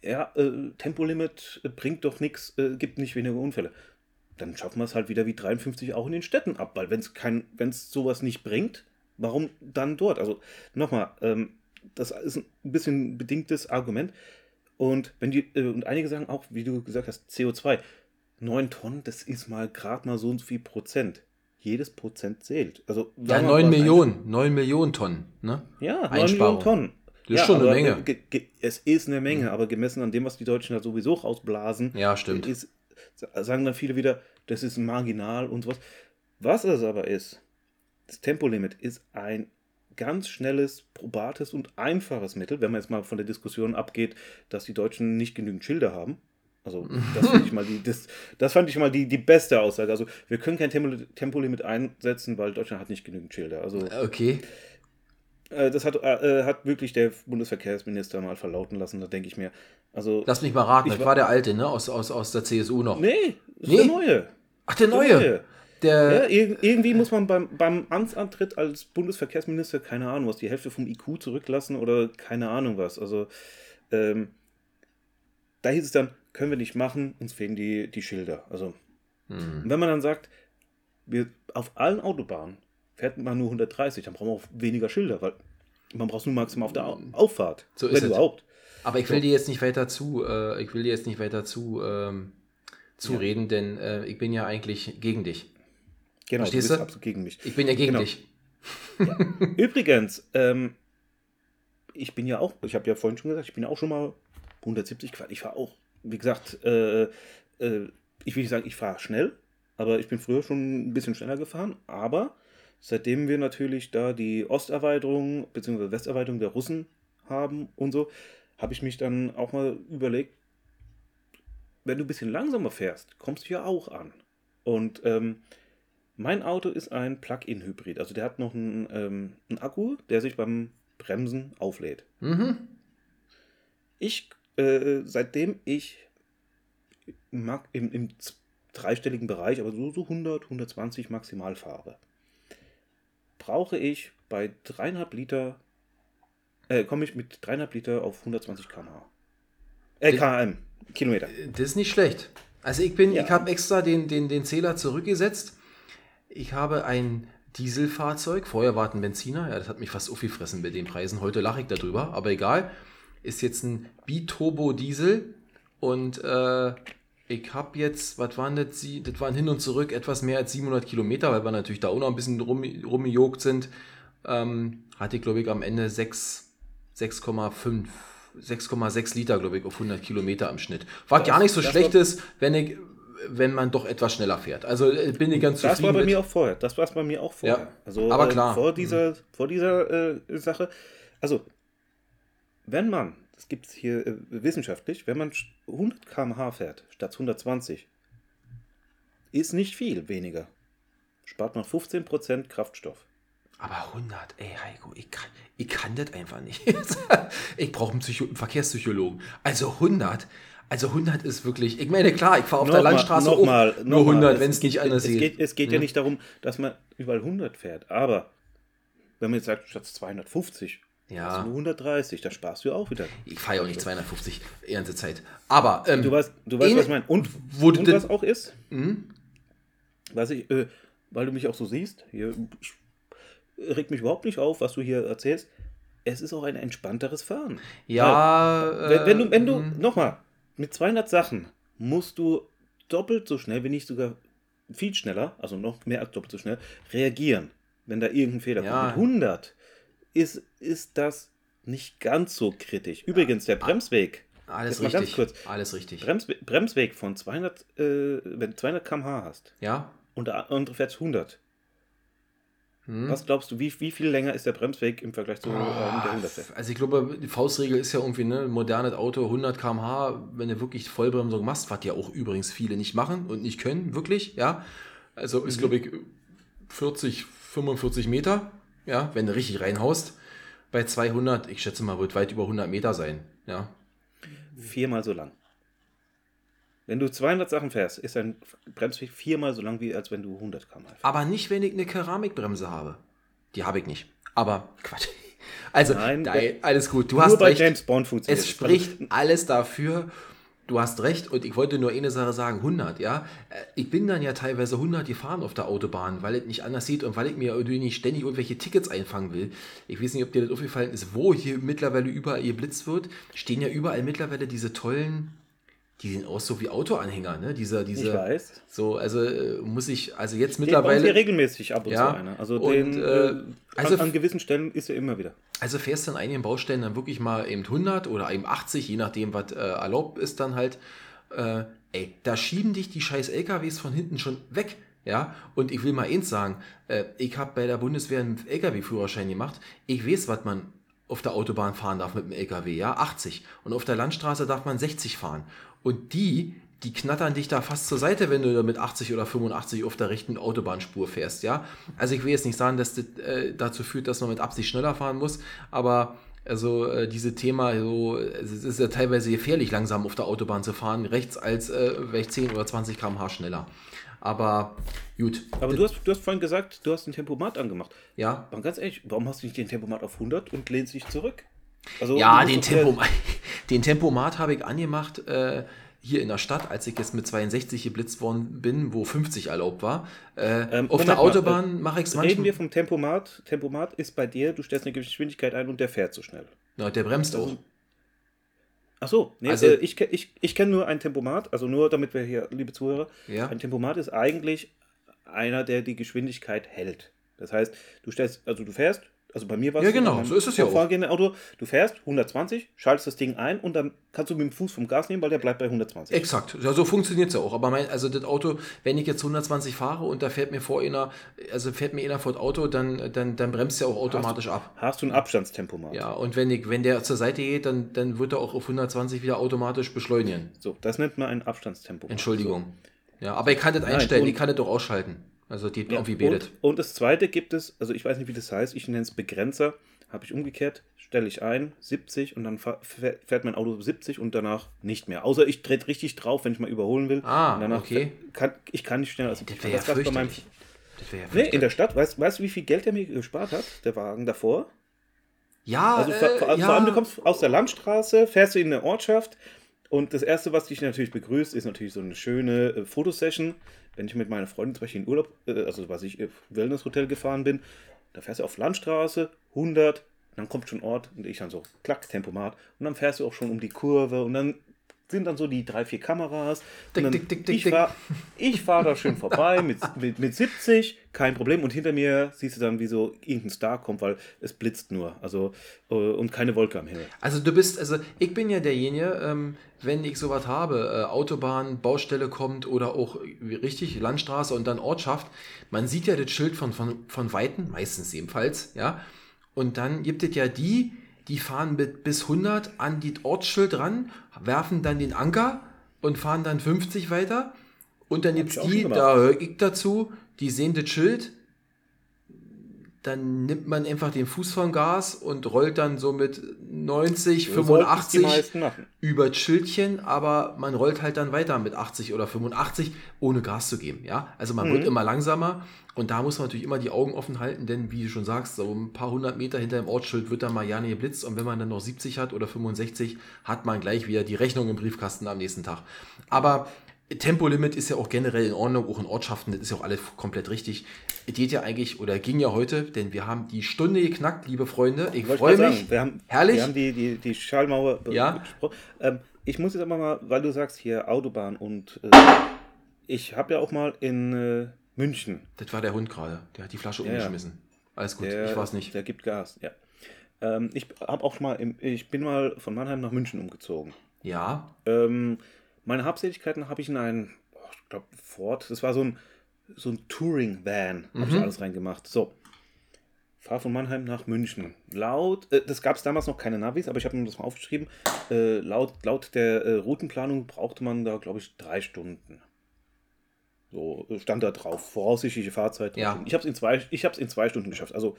ja, äh, Tempolimit bringt doch nichts, äh, gibt nicht weniger Unfälle dann schaffen wir es halt wieder wie 53 auch in den Städten ab, weil wenn es kein, wenn es sowas nicht bringt, warum dann dort? Also nochmal, ähm, das ist ein bisschen bedingtes Argument. Und wenn die, äh, und einige sagen auch, wie du gesagt hast, CO2, 9 Tonnen, das ist mal gerade mal so und so viel Prozent. Jedes Prozent zählt. Also,
ja, 9 Millionen, 9 Millionen Tonnen, ne?
Ja, 9 Millionen Tonnen.
Das ist ja, schon eine Menge.
Es ist eine Menge, mhm. aber gemessen an dem, was die Deutschen da sowieso rausblasen,
ja, stimmt.
ist, sagen dann viele wieder, das ist marginal und sowas. Was es aber ist, das Tempolimit ist ein ganz schnelles, probates und einfaches Mittel, wenn man jetzt mal von der Diskussion abgeht, dass die Deutschen nicht genügend Schilder haben. Also das fand ich mal die, das, das fand ich mal die, die beste Aussage. Also wir können kein Tempo, Tempolimit einsetzen, weil Deutschland hat nicht genügend Schilder. Also
okay.
Äh, das hat, äh, hat wirklich der Bundesverkehrsminister mal verlauten lassen, da denke ich mir. Also,
Lass mich mal raten, das war, war der alte, ne? Aus, aus, aus der CSU noch.
Nee, nee? der neue.
Ach, der neue. Der neue.
Der ja, irgendwie muss man beim, beim Amtsantritt als Bundesverkehrsminister, keine Ahnung was, die Hälfte vom IQ zurücklassen oder keine Ahnung was. Also, ähm, da hieß es dann, können wir nicht machen, uns fehlen die, die Schilder. Also, hm. wenn man dann sagt, wir auf allen Autobahnen fährt man nur 130, dann brauchen wir auch weniger Schilder, weil man braucht es nur maximal auf der Auffahrt.
So ist
wenn es. überhaupt.
Aber ich will so. dir jetzt nicht weiter zu, äh, ich will dir jetzt nicht weiter zu, ähm, zu ja. reden, denn äh, ich bin ja eigentlich gegen dich.
Genau, Verstehst du bist du? absolut gegen mich.
Ich bin ja gegen genau. dich.
Ja. *laughs* Übrigens, ähm, ich bin ja auch, ich habe ja vorhin schon gesagt, ich bin ja auch schon mal 170 gefahren. Ich fahre auch, wie gesagt, äh, äh, ich will nicht sagen, ich fahre schnell, aber ich bin früher schon ein bisschen schneller gefahren. Aber seitdem wir natürlich da die Osterweiterung bzw. Westerweiterung der Russen haben und so, habe ich mich dann auch mal überlegt, wenn du ein bisschen langsamer fährst, kommst du ja auch an. Und ähm, mein Auto ist ein Plug-in-Hybrid. Also der hat noch einen, ähm, einen, Akku, der sich beim Bremsen auflädt. Mhm. Ich, äh, seitdem ich im, im, im dreistelligen Bereich, aber so, so 100, 120 maximal fahre, brauche ich bei dreieinhalb Liter, äh, komme ich mit dreieinhalb Liter auf 120 km/h. Äh, km, Kilometer.
Das ist nicht schlecht. Also ich bin, ja. ich habe extra den, den, den Zähler zurückgesetzt. Ich habe ein Dieselfahrzeug, vorher war es ein Benziner, ja, das hat mich fast aufgefressen mit den Preisen. Heute lache ich darüber, aber egal. Ist jetzt ein Biturbo-Diesel und äh, ich habe jetzt, was waren das? Das waren hin und zurück etwas mehr als 700 Kilometer, weil wir natürlich da auch noch ein bisschen rum, rumgejogt sind. Ähm, hatte ich, glaube ich, am Ende 6,5, 6,6 Liter, glaube ich, auf 100 Kilometer im Schnitt. War das, gar nicht so schlechtes, wenn ich, wenn man doch etwas schneller fährt. Also äh, bin ich ganz
Das war bei mit. mir auch vorher. Das war es bei mir auch vorher. Ja,
also, aber
äh,
klar.
Vor dieser, mhm. vor dieser äh, Sache. Also, wenn man das gibt es hier äh, wissenschaftlich, wenn man 100 km/h fährt statt 120, ist nicht viel weniger. Spart man 15% Kraftstoff.
Aber 100, ey Heiko, ich kann, ich kann das einfach nicht. *laughs* ich brauche einen, einen, Verkehrspsychologen. Also 100, also 100 ist wirklich, ich meine, klar, ich fahre auf noch der mal, Landstraße
noch mal,
nur 100, wenn es nicht anders
es geht. Es geht ja. ja nicht darum, dass man überall 100 fährt, aber wenn man jetzt sagt, statt 250
ja.
230, da sparst du auch wieder.
Ich fahre ja auch nicht 250 die ganze Zeit. Aber. Ähm,
du weißt, du weißt was ich meine. Und, wo und was auch ist, mhm. was ich, äh, weil du mich auch so siehst, hier, regt mich überhaupt nicht auf, was du hier erzählst. Es ist auch ein entspannteres Fahren.
Ja.
Weil, wenn, wenn, du, wenn du, mhm. nochmal, mit 200 Sachen musst du doppelt so schnell, wenn nicht sogar viel schneller, also noch mehr als doppelt so schnell, reagieren, wenn da irgendein Fehler
ja.
kommt. Mit 100 ist, ist das nicht ganz so kritisch. Übrigens, der Bremsweg.
Alles richtig. Ganz kurz. Alles richtig.
Brems, Bremsweg von 200, äh, wenn du 200 km/h hast.
Ja.
Und der andere fährt 100. Hm. Was glaubst du, wie, wie viel länger ist der Bremsweg im Vergleich zu oh, ähm, der 100?
Also ich glaube, die Faustregel ist ja irgendwie, ne, modernes Auto, 100 km/h, wenn du wirklich Vollbremsung machst, was ja auch übrigens viele nicht machen und nicht können, wirklich, ja. Also ist, mhm. glaube ich, 40, 45 Meter, ja, wenn du richtig reinhaust. Bei 200, ich schätze mal, wird weit über 100 Meter sein. Ja.
Viermal so lang. Wenn du 200 Sachen fährst, ist dein Bremsweg viermal so lang, wie als wenn du 100 km fährst.
Aber nicht, wenn ich eine Keramikbremse habe. Die habe ich nicht. Aber *laughs* Quatsch. Also, Nein, nein alles gut. Du hast recht.
James Bond funktioniert.
Es spricht alles dafür, Du hast recht und ich wollte nur eine Sache sagen, 100, ja. Äh, ich bin dann ja teilweise 100 gefahren auf der Autobahn, weil es nicht anders sieht und weil ich mir irgendwie nicht ständig irgendwelche Tickets einfangen will. Ich weiß nicht, ob dir das aufgefallen ist, wo hier mittlerweile überall geblitzt wird, stehen ja überall mittlerweile diese tollen die sehen aus so wie Autoanhänger, ne? Dieser, diese,
ich weiß.
So, also äh, muss ich, also jetzt mittlerweile.
hier regelmäßig ab und ja, zu einer. Also,
und, den, äh,
also an, an, gewissen Stellen ist er immer wieder.
Also fährst du an einigen Baustellen dann wirklich mal eben 100 oder eben 80, je nachdem, was äh, erlaubt ist dann halt. Äh, ey, da schieben dich die scheiß LKWs von hinten schon weg. Ja, und ich will mal eins sagen, äh, ich habe bei der Bundeswehr einen LKW-Führerschein gemacht. Ich weiß, was man auf der Autobahn fahren darf mit dem LKW, ja, 80. Und auf der Landstraße darf man 60 fahren. Und die, die knattern dich da fast zur Seite, wenn du da mit 80 oder 85 auf der rechten Autobahnspur fährst, ja. Also ich will jetzt nicht sagen, dass das äh, dazu führt, dass man mit Absicht schneller fahren muss, aber also äh, diese Thema, so, es ist ja teilweise gefährlich, langsam auf der Autobahn zu fahren, rechts als äh, vielleicht 10 oder 20 km/h schneller. Aber gut.
Aber du hast, du hast vorhin gesagt, du hast den Tempomat angemacht.
Ja.
Aber ganz ehrlich, warum hast du nicht den Tempomat auf 100 und lehnst dich zurück?
Also, ja, den, Tempo, *laughs* den Tempomat habe ich angemacht äh, hier in der Stadt, als ich jetzt mit 62 geblitzt worden bin, wo 50 erlaubt war. Äh, ähm, auf der Autobahn mache ich es
manchmal. Reden wir vom Tempomat. Tempomat ist bei dir, du stellst eine Geschwindigkeit ein und der fährt so schnell.
Ja, der bremst also, auch.
Ach so, nee,
Also-
äh, ich, ich, ich kenne nur ein Tempomat, also nur damit wir hier, liebe Zuhörer,
Ja.
ein Tempomat ist eigentlich einer, der die Geschwindigkeit hält. Das heißt, du stellst, also du fährst, also bei mir war
Ja,
so,
genau, so ist es ja auch.
Auto, du fährst 120, schaltest das Ding ein und dann kannst du mit dem Fuß vom Gas nehmen, weil der bleibt bei 120.
Exakt, ja, so funktioniert es ja auch. Aber mein, also das Auto, wenn ich jetzt 120 fahre und da fährt mir vor einer, also fährt mir einer vor das Auto, dann, dann, dann bremst er auch automatisch ab.
Hast du ein Abstandstempomat?
Ja, und wenn, ich, wenn der zur Seite geht, dann, dann wird er auch auf 120 wieder automatisch beschleunigen.
So, das nennt man ein Abstandstempomat.
Entschuldigung. Ja, aber ich kann das
Nein,
einstellen, ich kann das doch ausschalten. Also die
Ja,
irgendwie betet.
und, und das zweite gibt es, also ich weiß nicht, wie das heißt, ich nenne es Begrenzer, habe ich umgekehrt, stelle ich ein, 70 und dann fährt mein Auto 70 und danach nicht mehr. Außer ich drehe richtig drauf, wenn ich mal überholen will.
Ah,
und danach
okay.
Kann, ich kann nicht schneller als
Das wäre ja
das bei meinem.
Das wäre ja
Nee, in der Stadt, weißt, du, wie viel Geld der mir gespart hat, der Wagen davor?
ja,
Also vor,
äh,
vor,
ja.
vor allem, du kommst aus der Landstraße, fährst du in eine Ortschaft und das Erste, was dich natürlich begrüßt, ist natürlich so eine schöne äh, Fotosession. Wenn ich mit meiner Freundin zum Beispiel in Urlaub, äh, also was ich, äh, Wellnesshotel gefahren bin, da fährst du auf Landstraße, 100, dann kommt schon Ort und ich dann so, klack, Tempomat. Und dann fährst du auch schon um die Kurve und dann sind dann so die drei, vier Kameras.
Dick, dick, dick,
ich fahre fahr da schön vorbei mit, *laughs* mit, mit 70, kein Problem. Und hinter mir siehst du dann, wie so irgendein Star kommt, weil es blitzt nur. Also, äh, und keine Wolke am Himmel.
Also du bist, also ich bin ja derjenige, ähm, wenn ich sowas habe, äh, Autobahn, Baustelle kommt oder auch richtig Landstraße und dann Ortschaft, man sieht ja das Schild von, von, von Weitem, meistens ebenfalls, ja, und dann gibt es ja die, die fahren mit bis 100 an die Ortsschild ran, werfen dann den Anker und fahren dann 50 weiter. Und dann gibt es die, da höre ich dazu, die sehen das Schild, dann nimmt man einfach den Fuß vom Gas und rollt dann so mit 90,
So sollten es die
85
meisten machen.
über Schildchen, aber man rollt halt dann weiter mit 80 oder 85, ohne Gas zu geben. Ja? Also man wird
Mhm.
immer langsamer und da muss man natürlich immer die Augen offen halten, denn wie du schon sagst, so ein paar hundert Meter hinter dem Ortsschild wird dann mal ja nicht geblitzt und wenn man dann noch 70 hat oder 65, hat man gleich wieder die Rechnung im Briefkasten am nächsten Tag. Aber Tempolimit ist ja auch generell in Ordnung, auch in Ortschaften, das ist ja auch alles komplett richtig. Es geht ja eigentlich, oder ging ja heute, denn wir haben die Stunde geknackt, liebe Freunde. Ich freue mich.
sagen, wir haben,
Herrlich.
Wir haben die, die, die Schallmauer
Ja.
Ähm, ich muss jetzt aber mal, weil du sagst hier Autobahn und äh, ich habe ja auch mal in äh, München.
Das war der Hund gerade. Der hat die Flasche
Ja,
umgeschmissen. Alles gut,
Der,
ich war's nicht.
Der gibt Gas, ja. Ähm, ich habe auch mal, im, ich bin mal von Mannheim nach München umgezogen.
Ja,
Ähm, meine Hauptsächlichkeiten habe ich in einen, oh, ich glaube, Ford, das war so ein, so ein Touring-Van, habe ich
Mhm.
alles reingemacht. So, fahr von Mannheim nach München. Laut, äh, das gab es damals noch keine Navis, aber ich habe mir das mal aufgeschrieben. Äh, laut, laut der äh, Routenplanung brauchte man da, glaube ich, drei Stunden. So stand da drauf. Voraussichtliche Fahrzeit.
Ja.
Stunden. Ich habe es in, zwei- ich hab's in zwei Stunden geschafft. Also,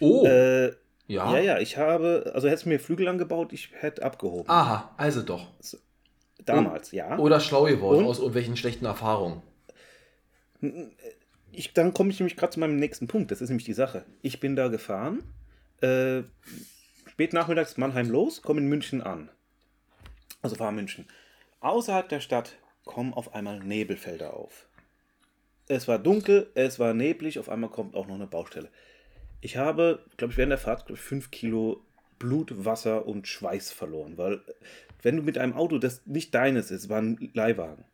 Oh,
äh,
ja.
ja, ja, ich habe, also hätte mir Flügel angebaut, ich hätte abgehoben.
Aha, also doch.
Damals, ja.
Oder schlau geworden
Und?
aus irgendwelchen schlechten Erfahrungen.
Ich, dann komme ich nämlich gerade zu meinem nächsten Punkt. Das ist nämlich die Sache. Ich bin da gefahren, äh, spät nachmittags Mannheim los, komme in München an. Also fahre München. Außerhalb der Stadt kommen auf einmal Nebelfelder auf. Es war dunkel, es war neblig, auf einmal kommt auch noch eine Baustelle. Ich habe, glaube ich, während der Fahrt glaub ich, fünf Kilo Blut, Wasser und Schweiß verloren, weil wenn du mit einem Auto, das nicht deines ist, war ein Leihwagen,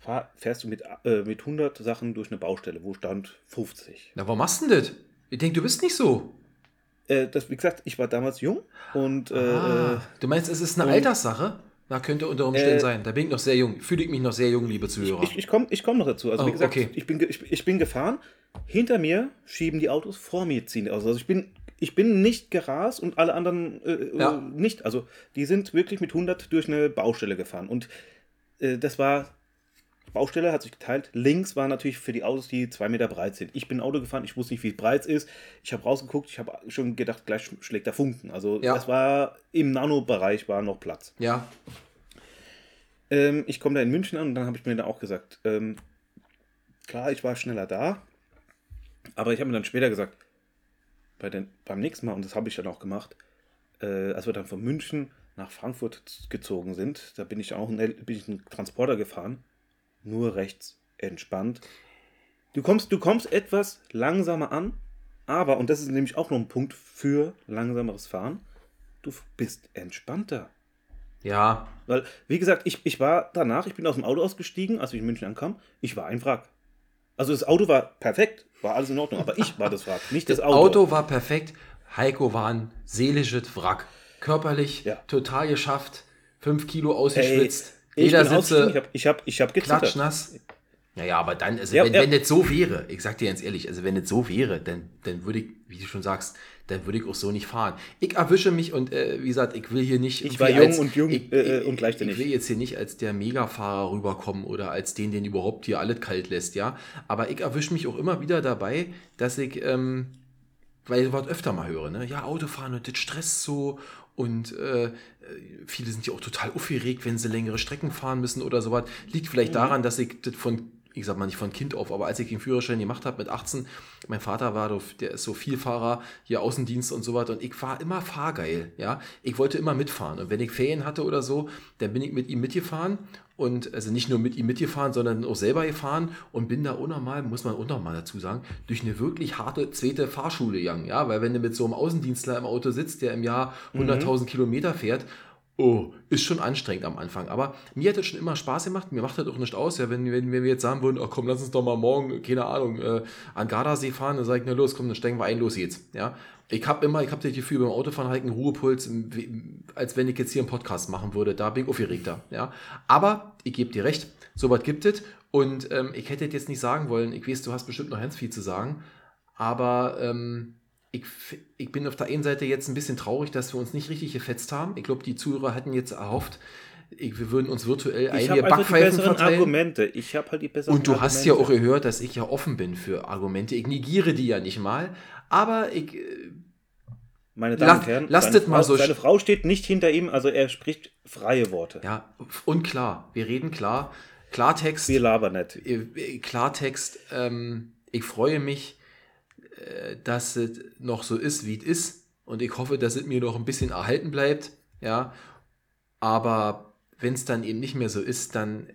fahr, fährst du mit, äh, mit 100 Sachen durch eine Baustelle, wo stand 50.
Na, warum machst du denn das? Ich denke, du bist nicht so.
Äh, das, wie gesagt, ich war damals jung und äh,
ah,
äh,
du meinst, es ist eine Alterssache? Na, könnte unter Umständen
Äh,
sein. Da bin ich noch sehr jung. Fühle ich mich noch sehr jung, liebe Zuhörer.
ich, ich komme ich komm noch dazu. Also
Oh,
wie gesagt,
okay.
ich, bin, ich, ich bin gefahren, hinter mir schieben die Autos, vor mir ziehen die Autos. Also ich bin, ich bin nicht gerast und alle anderen äh,
Ja.
äh, nicht. Also die sind wirklich mit 100 durch eine Baustelle gefahren und äh, das war Baustelle hat sich geteilt. Links war natürlich für die Autos, die zwei Meter breit sind. Ich bin Auto gefahren, ich wusste nicht, wie breit es ist. Ich habe rausgeguckt, ich habe schon gedacht, gleich sch- schlägt der Funken. Also
Ja.
das war im Nanobereich war noch Platz.
ja,
Ähm, ich komme da in München an und dann habe ich mir da auch gesagt, ähm, klar, ich war schneller da, aber ich habe mir dann später gesagt, bei den, beim nächsten Mal, und das habe ich dann auch gemacht, äh, als wir dann von München nach Frankfurt gezogen sind, da bin ich auch einen, bin ich einen Transporter gefahren, nur rechts, entspannt. Du kommst, du kommst etwas langsamer an, aber, und das ist nämlich auch noch ein Punkt für langsameres Fahren, du bist entspannter.
Ja.
Weil, wie gesagt, ich, ich war danach, ich bin aus dem Auto ausgestiegen, als ich in München ankam, ich war ein Wrack. Also das Auto war perfekt, war alles in Ordnung, aber ich war das Wrack, nicht das,
Das
Auto.
Auto war perfekt. Heiko war ein seelisches Wrack. Körperlich
Ja.
total geschafft. Fünf Kilo
Ey,
ausgeschwitzt.
ich
Jeder
ausgestiegen, ich
sitze
habe ich hab, ich hab gezittert.
klatschnass. Naja, aber dann, also
Ja,
wenn,
ja.
wenn das so wäre, ich sag dir ganz ehrlich, also wenn das so wäre, dann, dann würde ich, wie du schon sagst, dann würde ich auch so nicht fahren. Ich erwische mich und äh, wie gesagt, ich will hier nicht.
Ich war jung und jung,
ich,
äh, und leichtsinnig.
Ich will jetzt hier nicht als der Megafahrer rüberkommen oder als den, den überhaupt hier alles kalt lässt, ja. Aber ich erwische mich auch immer wieder dabei, dass ich, ähm, weil ich das Wort öfter mal höre, ne? Ja, Autofahren und das stresst so und äh, viele sind ja auch total aufgeregt, wenn sie längere Strecken fahren müssen oder sowas. Liegt vielleicht daran, dass ich das von, ich sag mal nicht von Kind auf, aber als ich den Führerschein gemacht habe mit 18, mein Vater war, der ist so Vielfahrer, hier Außendienst und so weiter und ich war immer fahrgeil, ja. Ich wollte immer mitfahren und wenn ich Ferien hatte oder so, dann bin ich mit ihm mitgefahren und also nicht nur mit ihm mitgefahren, sondern auch selber gefahren und bin da unnormal, muss man unnormal dazu sagen, durch eine wirklich harte zweite Fahrschule gegangen, ja, weil wenn du mit so einem Außendienstler im Auto sitzt, der im Jahr 100.000 Kilometer fährt, oh, ist schon anstrengend am Anfang, aber mir hat das schon immer Spaß gemacht, mir macht das auch nicht aus, ja, wenn, wenn, wenn wir jetzt sagen würden, oh komm, lass uns doch mal morgen, keine Ahnung, äh, an Gardasee fahren, dann sage ich, na los, komm, dann steigen wir ein, los geht's, ja. Ich habe immer, ich habe das Gefühl, beim Autofahren halt einen Ruhepuls, als wenn ich jetzt hier einen Podcast machen würde. Da bin ich aufgeregter. Ja? Aber ich gebe dir recht, sowas gibt es. Und ähm, ich hätte jetzt nicht sagen wollen. Ich weiß, du hast bestimmt noch ganz viel zu sagen. Aber ähm, ich, ich bin auf der einen Seite jetzt ein bisschen traurig, dass wir uns nicht richtig gefetzt haben. Ich glaube, die Zuhörer hätten jetzt erhofft, ich, wir würden uns virtuell einige
die
Backpfeifen
besseren
verteilen.
Argumente. Ich habe halt die besseren
Und du hast ja auch
Argumente.
gehört, dass ich ja offen bin für Argumente. Ich negiere die ja nicht mal. Aber ich, äh,
Meine Damen und Herren, seine,
das mal
Frau,
so
seine Frau steht nicht hinter ihm, also er spricht freie Worte.
ja, und klar, wir reden klar. Klartext.
Wir labern nicht.
Äh, Klartext, ähm, ich freue mich, äh, dass es noch so ist, wie es ist. Und ich hoffe, dass es mir noch ein bisschen erhalten bleibt. Ja. Aber wenn es dann eben nicht mehr so ist, dann,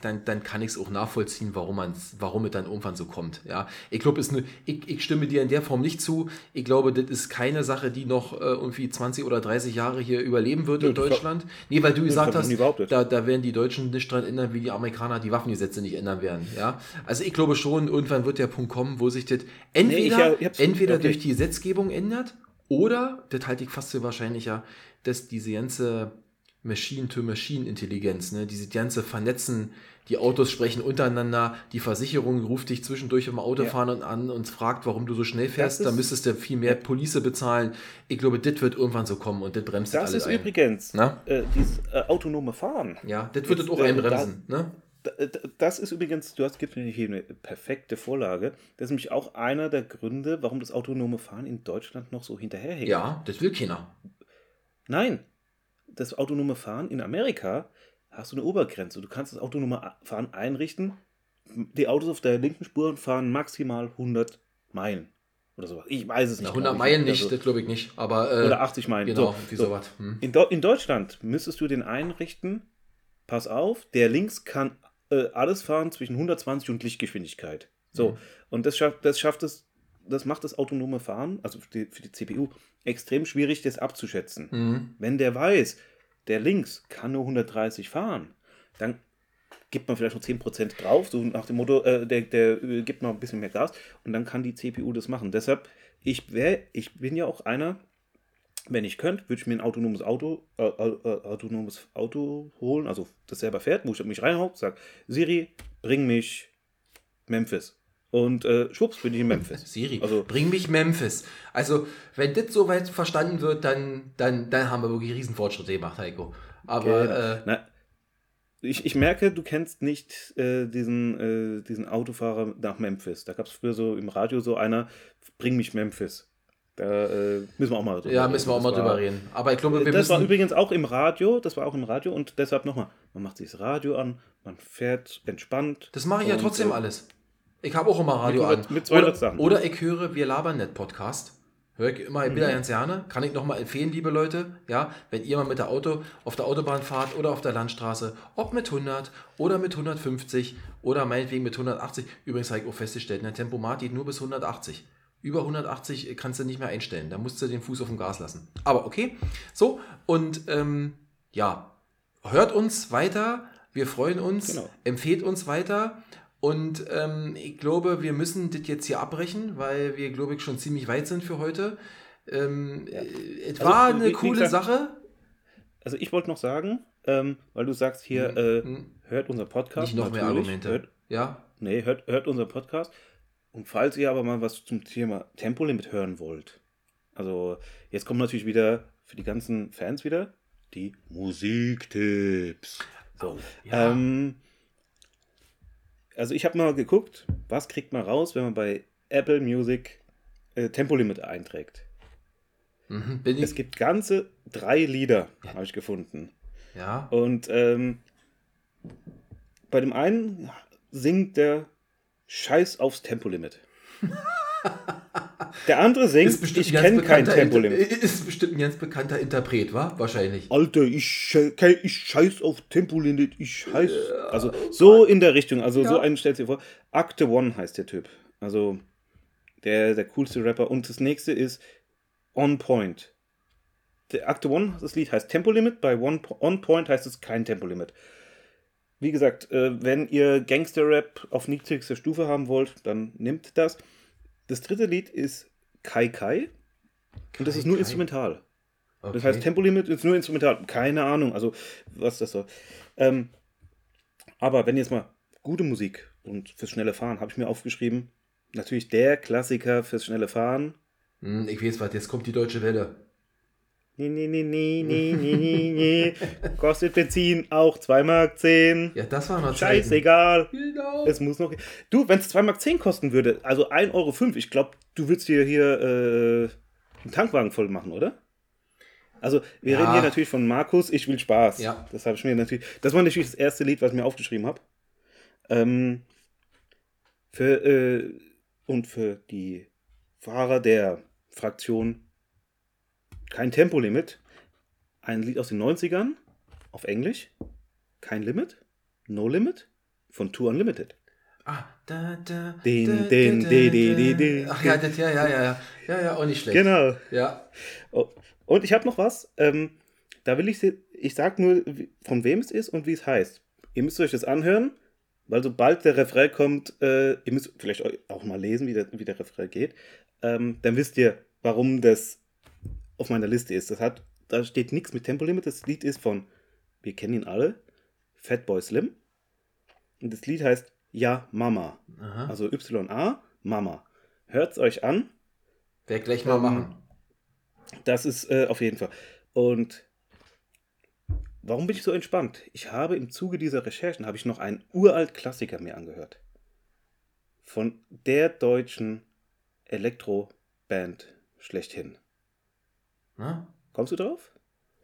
dann, dann kann ich es auch nachvollziehen, warum, man's, warum es dann irgendwann so kommt. Ja. Ich glaube, es ne, ich, ich stimme dir in der Form nicht zu. Ich glaube, das ist keine Sache, die noch äh, irgendwie 20 oder 30 Jahre hier überleben wird in
das war-
Deutschland. Nee, weil du gesagt
hab ich
hast, da, da werden die Deutschen nicht dran ändern, wie die Amerikaner die Waffengesetze nicht ändern werden. Ja? Also ich glaube schon, irgendwann wird der Punkt kommen, wo sich das entweder,
Nee, ich,
entweder
okay.
durch die Gesetzgebung ändert oder, das halte ich fast für wahrscheinlicher, dass diese ganze Machine-to-Machine-Intelligenz, ne, diese ganze Vernetzen, die Autos sprechen untereinander, die Versicherung ruft dich zwischendurch im Autofahren und an und fragt, warum du so schnell fährst,
Das
da müsstest du viel mehr Police bezahlen. Ich glaube, das wird irgendwann so kommen und das bremst
Das
alles
ist
ein.
übrigens äh, dieses äh, autonome Fahren.
Ja, das wird es auch
äh,
einbremsen. Ne?
D- d- Das ist übrigens, du hast gibt mir hier eine perfekte Vorlage. Das ist nämlich auch einer der Gründe, warum das autonome Fahren in Deutschland noch so hinterherhängt.
Ja, das will keiner.
Nein, das autonome Fahren in Amerika hast du eine Obergrenze. Du kannst das autonome Fahren einrichten. Die Autos auf der linken Spur fahren maximal 100 Meilen oder sowas. Ich weiß es nicht.
100
glaub ich.
Meilen nicht,
Also,
das glaube ich nicht. Aber äh,
oder 80 Meilen.
genau,
So,
wie
so.
sowas. Hm.
In, in Deutschland müsstest du den einrichten, pass auf, der links kann äh, alles fahren zwischen 120 und Lichtgeschwindigkeit. So,
Mhm.
und das schafft, das schafft es, das macht das autonome Fahren, also für die, für die CPU, extrem schwierig, das abzuschätzen.
Mhm.
Wenn der weiß, der links kann nur 130 fahren, dann gibt man vielleicht noch 10% drauf, so nach dem Motto, äh, der, der äh, gibt noch ein bisschen mehr Gas und dann kann die CPU das machen. Deshalb, ich, wär, ich bin ja auch einer, wenn ich könnte, würde ich mir ein autonomes Auto, äh, äh, äh, autonomes Auto holen, also das selber fährt, wo ich mich reinhauche, sage, Siri, bring mich Memphis. Und äh, schwupps, bin ich in Memphis. *laughs*
Siri,
Also-
bring mich Memphis. Also, wenn das soweit verstanden wird, dann, dann, dann haben wir wirklich riesen Fortschritte gemacht, Heiko. Aber
Genau.
äh,
Na, ich, ich merke, du kennst nicht äh, diesen, äh, diesen Autofahrer nach Memphis. Da gab es früher so im Radio so einer, bring mich Memphis. Da äh, müssen wir auch mal drüber
ja, müssen wir auch mal drüber reden. Aber ich glaube, wir
das war übrigens auch im Radio, das war auch im Radio und deshalb nochmal, man macht sich das Radio an, man fährt entspannt.
Das mache ich ja trotzdem
äh,
alles. Ich habe auch immer Radio
Mit 100
an.
mit 200
oder,
Sachen.
oder ich höre Wir labern nicht Podcast. Höre ich immer
Mhm.
wieder ganz gerne. Kann ich nochmal empfehlen, liebe Leute. Ja, wenn ihr mal mit der Auto auf der Autobahn fahrt oder auf der Landstraße, ob mit 100 oder mit 150 oder meinetwegen mit 180. Übrigens habe ich auch festgestellt, der Tempomat geht nur bis 180. Über 180 kannst du nicht mehr einstellen. Da musst du den Fuß auf dem Gas lassen. Aber okay. So, und ähm, ja, hört uns weiter. Wir freuen uns. Genau. Empfehlt uns weiter. Und ähm, ich glaube, wir müssen das jetzt hier abbrechen, weil wir, glaube ich, schon ziemlich weit sind für heute. Ähm, ja. Es also, war eine wie, coole wie Sache.
Also ich wollte noch sagen, ähm, weil du sagst hier, mhm. äh, mhm. hört unser Podcast.
Nicht noch mehr Argumente.
Hört, ja? Nee, hört, hört unser Podcast. Und falls ihr aber mal was zum Thema Tempolimit hören wollt, also jetzt kommt natürlich wieder für die ganzen Fans wieder die Musiktipps. So, ja. ähm, also ich habe mal geguckt, was kriegt man raus, wenn man bei Apple Music äh, Tempolimit einträgt. Mhm, es gibt ganze drei Lieder, ja. habe ich gefunden.
Ja.
Und ähm, bei dem einen singt der Scheiß aufs Tempolimit. *laughs* Der andere singt, ich kenne kein Tempolimit.
Ist bestimmt ein ganz bekannter Interpret, wa? Wahrscheinlich.
Alter, ich, ich scheiß auf Tempolimit, ich scheiß. Also so in der Richtung, also ja. so einen stellt sich vor. Akte One heißt der Typ. Also der, der coolste Rapper. Und das nächste ist On Point. Der Akte One, das Lied heißt Tempolimit, bei One, On Point heißt es kein Tempolimit. Wie gesagt, äh, wenn ihr Gangster-Rap auf niedrigster Stufe haben wollt, dann nehmt das. Das dritte Lied ist Kai Kai. Und das ist nur Kai. instrumental. Okay. Das heißt, Tempolimit ist nur instrumental. Keine Ahnung, also was das soll. Ähm, aber wenn jetzt mal gute Musik und fürs schnelle Fahren, habe ich mir aufgeschrieben, natürlich der Klassiker fürs schnelle Fahren.
Hm, ich weiß was, jetzt kommt die deutsche Welle.
Nee, nee, nee, nee, nee, nee, nee. Kostet Benzin auch 2 Mark 10.
Ja, das war noch
Scheißegal. Genau. Es muss noch. Du, wenn es 2 Mark 10 kosten würde, also 1,05 Euro, ich glaube, du würdest dir hier äh, einen Tankwagen voll machen, oder? Also, wir ja. reden hier natürlich von Markus, ich will Spaß.
Ja.
Das habe ich mir natürlich. Das war natürlich das erste Lied, was ich mir aufgeschrieben habe. Ähm, für, äh, und für die Fahrer der Fraktion kein Tempolimit. Ein Lied aus den 90ern auf Englisch. Kein Limit. No Limit von Tour Unlimited.
Ah, da, da.
Den, den, den, den, den.
Ach ja, das, ja, ja, ja. Ja, ja, auch nicht schlecht.
Genau.
Ja.
Oh, und ich habe noch was. Ähm, da will ich, ich sag nur, von wem es ist und wie es heißt. Ihr müsst euch das anhören, weil sobald der Refrain kommt, äh, ihr müsst vielleicht auch mal lesen, wie der, wie der Refrain geht. Ähm, dann wisst ihr, warum das auf meiner Liste ist. Das hat, da steht nichts mit Tempolimit. Das Lied ist von, wir kennen ihn alle, Fatboy Slim. Und das Lied heißt Ja Mama. Aha. Also Y-A, Mama. Hört es euch an.
Werde gleich mal ähm, machen.
Das ist äh, auf jeden Fall. Und warum bin ich so entspannt? Ich habe im Zuge dieser Recherchen habe ich noch einen uralt Klassiker mir angehört. Von der deutschen Elektroband schlechthin.
Na?
Kommst du drauf?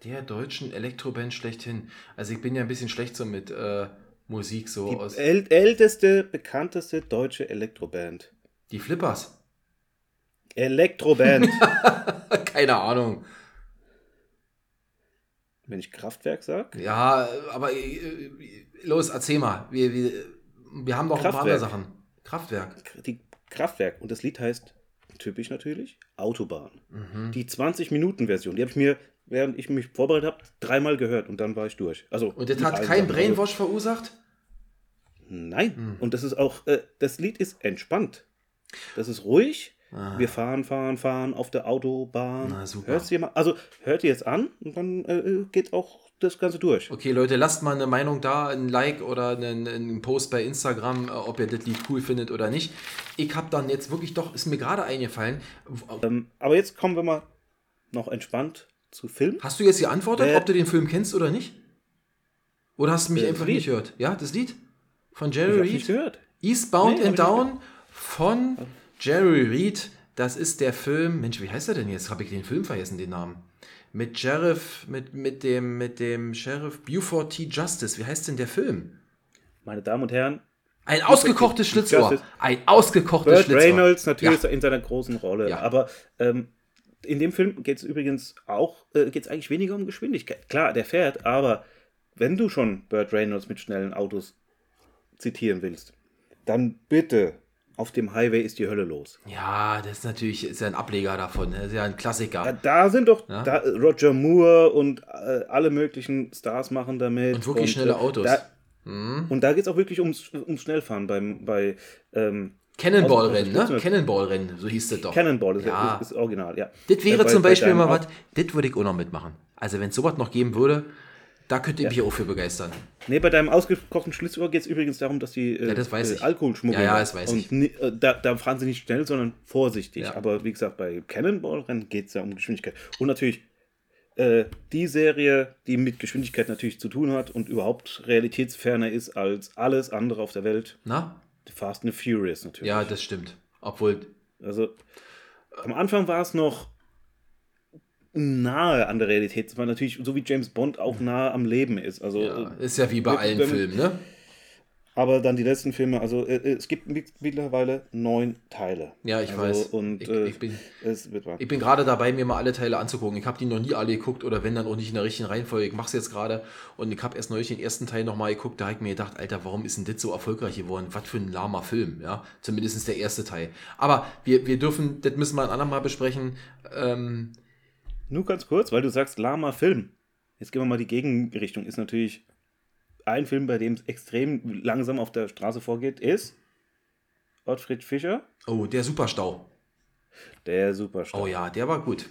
Der deutschen Elektroband schlechthin. Also ich bin ja ein bisschen schlecht so mit äh, Musik so
Die
aus.
äl älteste, bekannteste deutsche Elektroband.
Die Flippers.
Elektroband. *laughs*
Keine Ahnung.
Wenn ich Kraftwerk sage?
Ja, aber äh, los, erzähl mal. Wir, wir, wir haben doch Kraftwerk. ein paar andere Sachen. Kraftwerk.
Die Kraftwerk. Und das Lied heißt typisch natürlich, Autobahn. Mhm. Die 20-Minuten-Version, die habe ich mir, während ich mich vorbereitet habe, dreimal gehört und dann war ich durch. Also,
und das hat kein Brainwash also, verursacht?
Nein. Mhm. Und das ist auch, äh, das Lied ist entspannt. Das ist ruhig. Ah. Wir fahren, fahren, fahren auf der Autobahn.
Na, super.
Hört's ihr mal, also hört ihr jetzt an und dann äh, geht auch das Ganze durch.
Okay, Leute, lasst mal eine Meinung da, ein Like oder einen, einen Post bei Instagram, äh, ob ihr das Lied cool findet oder nicht. Ich habe dann jetzt wirklich doch, ist mir gerade eingefallen.
Ähm, aber jetzt kommen wir mal noch entspannt zu Film.
Hast du jetzt geantwortet, äh, ob du den Film kennst oder nicht? Oder hast du mich äh, einfach nicht gehört? Ja, das Lied von Jerry Reed?
Nicht gehört.
Eastbound nee, and Down von Jerry Reed. Das ist der Film. Mensch, wie heißt er denn jetzt? Habe ich den Film vergessen, den Namen? Mit Sheriff, mit, mit, dem, mit dem Sheriff Buford T. Justice. Wie heißt denn der Film?
Meine Damen und Herren.
Ein ausgekochtes Schlitzohr. Ein ausgekochtes
Burt Schlitzohr. Reynolds natürlich ja. in seiner großen Rolle. Ja. Aber ähm, in dem Film geht es übrigens auch, äh, geht es eigentlich weniger um Geschwindigkeit. Klar, der fährt, aber wenn du schon Burt Reynolds mit schnellen Autos zitieren willst, dann bitte auf dem Highway ist die Hölle los.
Ja, das ist natürlich ist ja ein Ableger davon. Das ist ja ein Klassiker. Ja,
da sind doch ja? da, Roger Moore und äh, alle möglichen Stars machen damit.
Und wirklich und, schnelle äh, Autos.
Da, mhm. Und da geht es auch wirklich ums, ums Schnellfahren beim, bei. Ähm,
Cannonball-Rennen, ne? Cannonball-Rennen, so hieß das doch.
Cannonball ist, ja. ist, ist original, ja.
Das wäre äh, zum Beispiel mal was, das würde ich auch noch mitmachen. Also, wenn es sowas noch geben würde, da könnte ich ja. mich auch für begeistern.
Nee, bei deinem ausgekochten Schlitzohr geht es übrigens darum, dass die
äh, ja, das weiß
äh, Alkohol schmuggeln.
Ja, ja, das weiß
und ich. Äh, da, da, fahren sie nicht schnell, sondern vorsichtig. Ja. Aber wie gesagt, bei Cannonball-Rennen geht es ja um Geschwindigkeit. Und natürlich äh, die Serie, die mit Geschwindigkeit natürlich zu tun hat und überhaupt realitätsferner ist als alles andere auf der Welt.
Na?
Fast and Furious natürlich.
Ja, das stimmt. Obwohl.
Also, am Anfang war es noch nahe an der Realität. War natürlich, so wie James Bond auch nahe am Leben ist. Also,
ja, ist ja wie bei allen Filmen, ne?
Aber dann die letzten Filme, also äh, es gibt mittlerweile neun Teile.
Ja, ich
also,
weiß.
Und
ich,
äh,
ich bin, ich bin gerade dabei, mir mal alle Teile anzugucken. Ich habe die noch nie alle geguckt oder wenn dann auch nicht in der richtigen Reihenfolge. Ich mache es jetzt gerade und ich habe erst neulich den ersten Teil nochmal geguckt. Da habe ich mir gedacht, Alter, warum ist denn das so erfolgreich geworden? Was für ein lahmer Film, ja? Zumindest der erste Teil. Aber wir, wir dürfen, das müssen wir ein andermal besprechen. Ähm,
Nur ganz kurz, weil du sagst lahmer Film. Jetzt gehen wir mal die Gegenrichtung. Ist natürlich ein Film, bei dem es extrem langsam auf der Straße vorgeht, ist Ottfried Fischer.
Oh, der Superstau.
Der Superstau.
Oh ja, der war gut.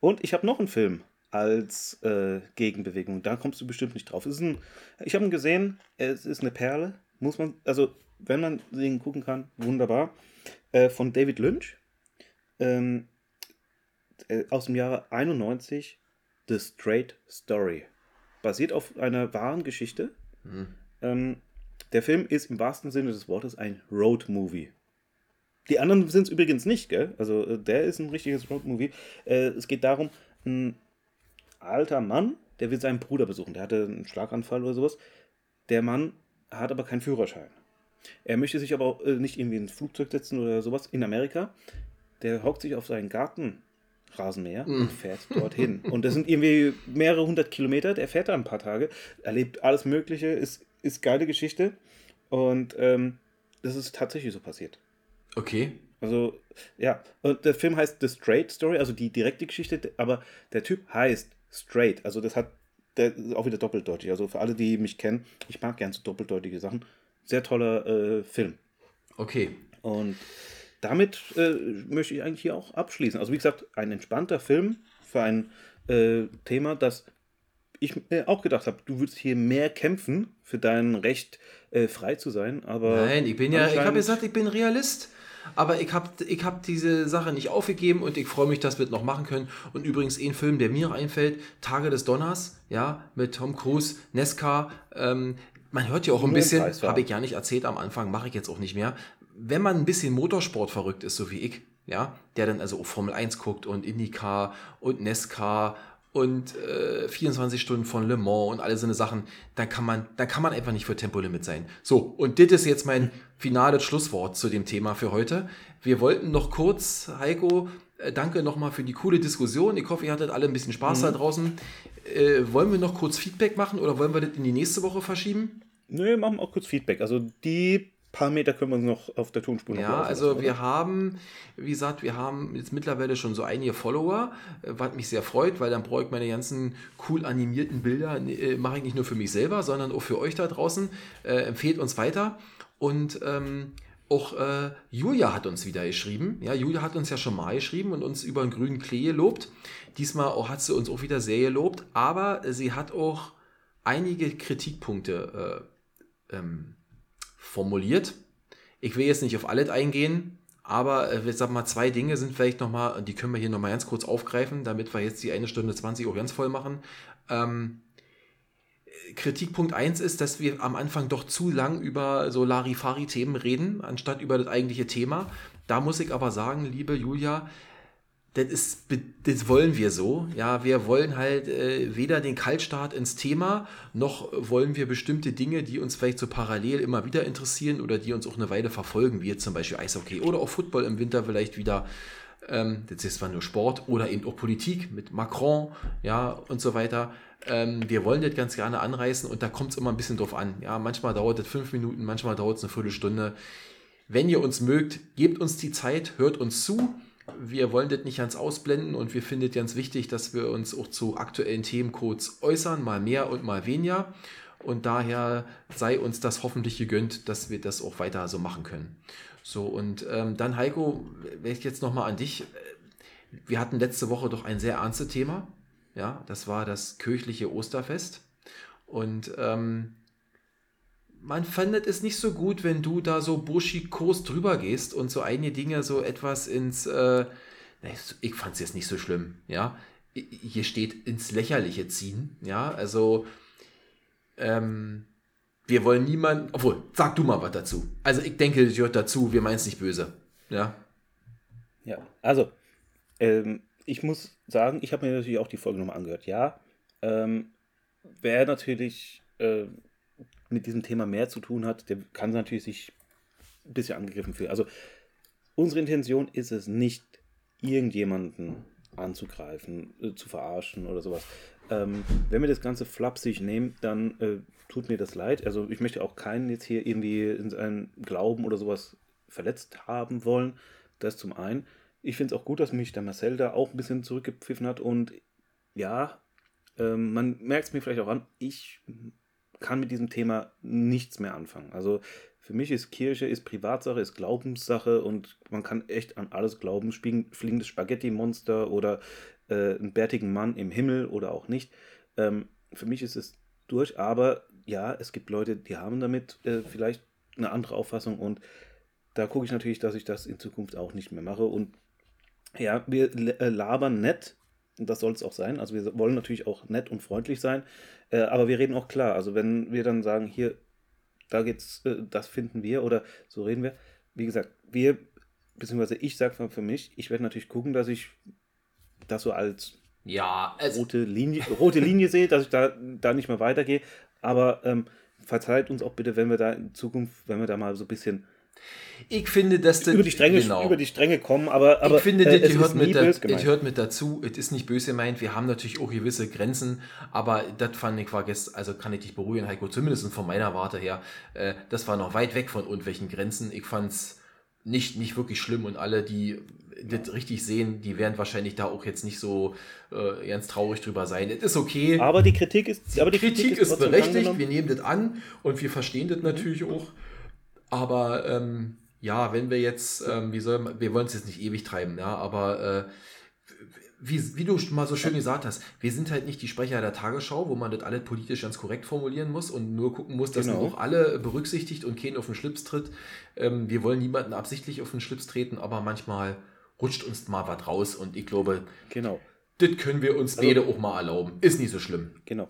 Und ich habe noch einen Film als äh, Gegenbewegung. Da kommst du bestimmt nicht drauf. Ist ein, ich habe ihn gesehen, es ist eine Perle. Muss man, also wenn man den gucken kann, wunderbar. Äh, von David Lynch. Ähm, äh, aus dem Jahre 91, The Straight Story basiert auf einer wahren Geschichte. Mhm. Ähm, der Film ist im wahrsten Sinne des Wortes ein Road-Movie. Die anderen sind es übrigens nicht, gell? Also äh, der ist ein richtiges Road-Movie. Äh, es geht darum, ein alter Mann, der will seinen Bruder besuchen. Der hatte einen Schlaganfall oder sowas. Der Mann hat aber keinen Führerschein. Er möchte sich aber auch, äh, nicht irgendwie ins Flugzeug setzen oder sowas in Amerika. Der hockt sich auf seinen Garten Rasenmäher mm. und fährt dorthin. und das sind irgendwie mehrere hundert Kilometer. Der fährt da ein paar Tage, erlebt alles Mögliche, ist, ist geile Geschichte. Und ähm, das ist tatsächlich so passiert.
Okay.
Also, ja. Und der Film heißt The Straight Story, also die direkte Geschichte, aber der Typ heißt Straight. Also, das hat der ist auch wieder doppeldeutig. Also, für alle, die mich kennen, ich mag gern so doppeldeutige Sachen. Sehr toller äh, Film.
Okay.
Und damit äh, möchte ich eigentlich hier auch abschließen. Also wie gesagt, ein entspannter Film für ein äh, Thema, das ich mir auch gedacht habe, du würdest hier mehr kämpfen für dein Recht, äh, frei zu sein. Aber
Nein, ich bin ja, ich habe gesagt, ich bin Realist. Aber ich habe ich hab diese Sache nicht aufgegeben und ich freue mich, dass wir es noch machen können. Und übrigens ein Film, der mir einfällt, Tage des Donners, ja, mit Tom Cruise, Nesca. Ähm, man hört ja auch ein bisschen, habe ich ja nicht erzählt am Anfang, mache ich jetzt auch nicht mehr wenn man ein bisschen Motorsport verrückt ist, so wie ich, ja, der dann also Formel 1 guckt und IndyCar und NESCAR und äh, 24 Stunden von Le Mans und alle so eine Sachen, dann kann man, dann kann man einfach nicht für Tempolimit sein. So, und das ist jetzt mein finales Schlusswort zu dem Thema für heute. Wir wollten noch kurz, Heiko, äh, danke nochmal für die coole Diskussion. Ich hoffe, ihr hattet alle ein bisschen Spaß mhm. da draußen. Äh, wollen wir noch kurz Feedback machen oder wollen wir das in die nächste Woche verschieben?
Nö, machen wir auch kurz Feedback. Also die paar Meter können wir uns noch auf der Tonspur
Ja, also lassen, wir haben, wie gesagt, wir haben jetzt mittlerweile schon so einige Follower, äh, was mich sehr freut, weil dann brauche ich meine ganzen cool animierten Bilder, äh, mache ich nicht nur für mich selber, sondern auch für euch da draußen. Äh, empfehlt uns weiter und ähm, auch äh, Julia hat uns wieder geschrieben. Ja, Julia hat uns ja schon mal geschrieben und uns über einen grünen Klee gelobt. Diesmal auch, hat sie uns auch wieder sehr gelobt, aber sie hat auch einige Kritikpunkte äh, ähm, formuliert. Ich will jetzt nicht auf alles eingehen, aber äh, ich sag mal, zwei Dinge sind vielleicht nochmal, die können wir hier nochmal ganz kurz aufgreifen, damit wir jetzt die eine Stunde 20 auch ganz voll machen. Ähm, Kritikpunkt 1 ist, dass wir am Anfang doch zu lang über so Larifari-Themen reden, anstatt über das eigentliche Thema. Da muss ich aber sagen, liebe Julia, das, ist, das wollen wir so. Ja, wir wollen halt äh, weder den Kaltstart ins Thema, noch wollen wir bestimmte Dinge, die uns vielleicht so parallel immer wieder interessieren oder die uns auch eine Weile verfolgen, wie jetzt zum Beispiel Eishockey oder auch Football im Winter vielleicht wieder. Ähm, das ist zwar nur Sport oder eben auch Politik mit Macron, ja, und so weiter. Ähm, wir wollen das ganz gerne anreißen und da kommt es immer ein bisschen drauf an. Ja, manchmal dauert das fünf Minuten, manchmal dauert es eine Viertelstunde wenn ihr uns mögt, gebt uns die Zeit, hört uns zu. Wir wollen das nicht ganz ausblenden und wir finden es ganz wichtig, dass wir uns auch zu aktuellen Themencodes äußern, mal mehr und mal weniger. Und daher sei uns das hoffentlich gegönnt, dass wir das auch weiter so machen können. So, und ähm, dann Heiko, ich jetzt nochmal an dich. Wir hatten letzte Woche doch ein sehr ernstes Thema. Ja, das war das kirchliche Osterfest. Und ähm, man findet es nicht so gut, wenn du da so burschikos drüber gehst und so einige Dinge so etwas ins. Äh, ich fand es jetzt nicht so schlimm, ja. Hier steht ins Lächerliche ziehen, ja. Also, ähm, wir wollen niemanden. Obwohl, sag du mal was dazu. Also, ich denke, es gehört dazu, wir meinen es nicht böse, ja.
Ja, also, ähm, ich muss sagen, ich habe mir natürlich auch die Folge nochmal angehört, ja. Ähm, wer natürlich. Äh, mit diesem Thema mehr zu tun hat, der kann natürlich sich ein bisschen angegriffen fühlen. Also unsere Intention ist es nicht, irgendjemanden anzugreifen, äh, zu verarschen oder sowas. Ähm, wenn wir das Ganze flapsig nehmen, dann äh, tut mir das leid. Also ich möchte auch keinen jetzt hier irgendwie in seinen Glauben oder sowas verletzt haben wollen. Das zum einen. Ich finde es auch gut, dass mich der Marcel da auch ein bisschen zurückgepfiffen hat und ja, ähm, man merkt es mir vielleicht auch an, ich kann mit diesem Thema nichts mehr anfangen. Also für mich ist Kirche, ist Privatsache, ist Glaubenssache und man kann echt an alles glauben. Fliegendes Spaghetti-Monster oder äh, einen bärtigen Mann im Himmel oder auch nicht. Ähm, für mich ist es durch, aber ja, es gibt Leute, die haben damit äh, vielleicht eine andere Auffassung und da gucke ich natürlich, dass ich das in Zukunft auch nicht mehr mache. Und ja, wir äh, labern nett, und das soll es auch sein. Also wir wollen natürlich auch nett und freundlich sein, äh, aber wir reden auch klar. Also wenn wir dann sagen, hier, da geht's, äh, das finden wir oder so reden wir. Wie gesagt, wir, beziehungsweise ich sage für mich, ich werde natürlich gucken, dass ich das so als
ja,
rote, Linie, rote Linie sehe, dass ich da, da nicht mehr weitergehe. Aber ähm, verzeiht uns auch bitte, wenn wir da in Zukunft, wenn wir da mal so ein bisschen
ich finde, dass
das über die Stränge, genau. über die Stränge kommen, aber, aber
ich finde, äh, das gehört, mit, gehört mit dazu. Es ist nicht böse gemeint. Wir haben natürlich auch gewisse Grenzen, aber das fand ich war gestern, also kann ich dich beruhigen, Heiko, zumindest von meiner Warte her, äh, das war noch weit weg von irgendwelchen Grenzen. Ich fand es nicht, nicht wirklich schlimm und alle, die das richtig sehen, die werden wahrscheinlich da auch jetzt nicht so äh, ganz traurig drüber sein. Das ist okay.
Aber die Kritik ist,
aber die Kritik, Kritik ist, ist berechtigt. Wir nehmen das an und wir verstehen das mhm. natürlich auch. Aber ähm, ja, wenn wir jetzt, ähm, wie soll wir wollen es jetzt nicht ewig treiben, ja, aber äh, wie, wie du mal so schön gesagt hast, wir sind halt nicht die Sprecher der Tagesschau, wo man das alles politisch ganz korrekt formulieren muss und nur gucken muss, dass genau. man auch alle berücksichtigt und keinen auf den Schlips tritt. Ähm, wir wollen niemanden absichtlich auf den Schlips treten, aber manchmal rutscht uns mal was raus und ich glaube,
genau.
das können wir uns also, beide auch mal erlauben. Ist nicht so schlimm.
Genau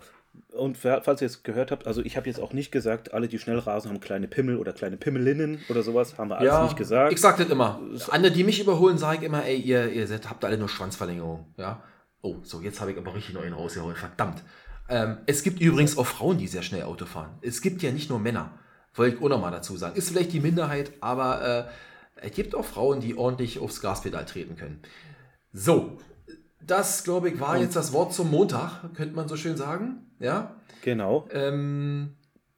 und falls ihr es gehört habt, also ich habe jetzt auch nicht gesagt, alle, die schnell rasen, haben kleine Pimmel oder kleine Pimmelinnen oder sowas, haben wir alles ja, nicht gesagt.
Ich sag das immer. Andere, die mich überholen, sage ich immer, ey, ihr, ihr habt alle nur Schwanzverlängerung. Ja. Oh, so, jetzt habe ich aber richtig neuen rausgeholt. Verdammt. Ähm, es gibt übrigens auch Frauen, die sehr schnell Auto fahren. Es gibt ja nicht nur Männer. Wollte ich auch nochmal dazu sagen. Ist vielleicht die Minderheit, aber äh, es gibt auch Frauen, die ordentlich aufs Gaspedal treten können. So, das, glaube ich, war jetzt das Wort zum Montag, könnte man so schön sagen. Ja.
Genau.
Ähm,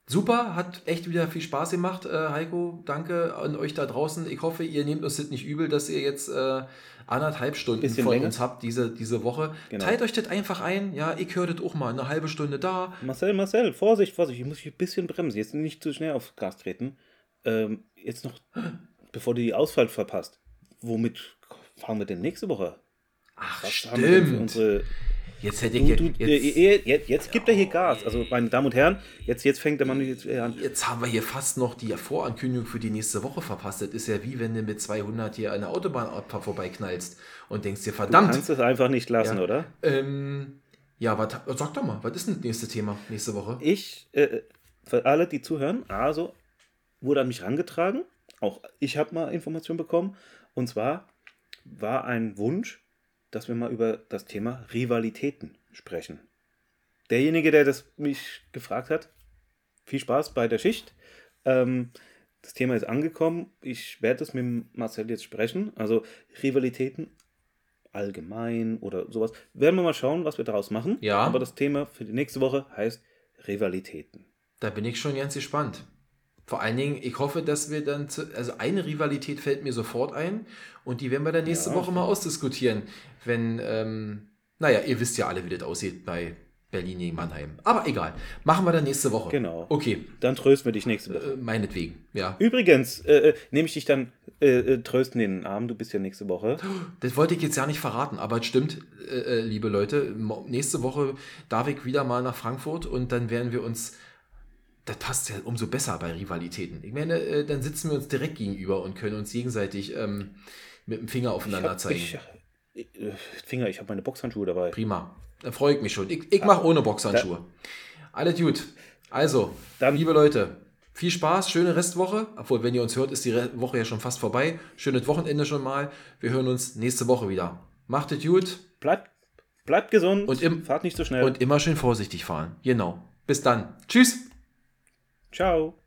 super, hat echt wieder viel Spaß gemacht, äh, Heiko. Danke an euch da draußen. Ich hoffe, ihr nehmt uns das nicht übel, dass ihr jetzt äh, anderthalb Stunden
Bisschen von länger.
uns habt diese, diese Woche. Genau. Teilt euch das einfach ein. Ja, ich höre das auch mal eine halbe Stunde da.
Marcel, Marcel, Vorsicht, Vorsicht. Ich muss hier ein bisschen bremsen. Jetzt nicht zu schnell aufs Gas treten. Ähm, jetzt noch, bevor du die Ausfall verpasst. Womit fahren wir denn nächste Woche?
Ach, Was stimmt.
unsere
Jetzt hätte ich
du, du, jetzt, jetzt, jetzt, gibt er hier Gas. Also, meine Damen und Herren, jetzt, jetzt fängt der Mann jetzt an.
Jetzt haben wir hier fast noch die Vorankündigung für die nächste Woche verpasst. Das ist ja wie wenn du mit 200 hier eine Autobahn vorbeiknallst und denkst dir, verdammt. Du
kannst es einfach nicht lassen,
ja.
oder?
Ähm, ja, wat, sag doch mal, was ist denn das nächste Thema nächste Woche?
Ich, äh, für alle, die zuhören, also wurde an mich herangetragen. Auch ich habe mal Informationen bekommen. Und zwar war ein Wunsch dass wir mal über das Thema Rivalitäten sprechen. Derjenige, der das mich gefragt hat, viel Spaß bei der Schicht. Ähm, das Thema ist angekommen. Ich werde es mit Marcel jetzt sprechen. Also Rivalitäten allgemein oder sowas. Werden wir mal schauen, was wir daraus machen.
Ja.
Aber das Thema für die nächste Woche heißt Rivalitäten.
Da bin ich schon ganz gespannt. Vor allen Dingen, ich hoffe, dass wir dann, zu, also eine Rivalität fällt mir sofort ein und die werden wir dann nächste ja, Woche mal ausdiskutieren, wenn, ähm, naja, ihr wisst ja alle, wie das aussieht bei Berlin gegen Mannheim. Aber egal. Machen wir dann nächste Woche.
Genau.
Okay.
Dann trösten wir dich nächste Woche.
Äh, meinetwegen, ja.
Übrigens, äh, äh nehme ich dich dann äh, äh, trösten in den Arm. Du bist ja nächste Woche.
Das wollte ich jetzt ja nicht verraten, aber es stimmt, äh, liebe Leute. Nächste Woche darf ich wieder mal nach Frankfurt und dann werden wir uns. Das passt ja umso besser bei Rivalitäten. Ich meine, dann sitzen wir uns direkt gegenüber und können uns gegenseitig ähm, mit dem Finger aufeinander
ich hab,
zeigen.
Ich, ich, Finger, ich habe meine Boxhandschuhe dabei.
Prima. Da freue ich mich schon. Ich, ich mache ohne Boxhandschuhe. Alles gut. Also, dann, liebe Leute, viel Spaß, schöne Restwoche. Obwohl, wenn ihr uns hört, ist die Woche ja schon fast vorbei. Schönes Wochenende schon mal. Wir hören uns nächste Woche wieder. Macht es gut.
Bleibt, bleibt gesund.
Und im,
fahrt nicht so schnell.
Und immer schön vorsichtig fahren. Genau. Bis dann. Tschüss.
Ciao.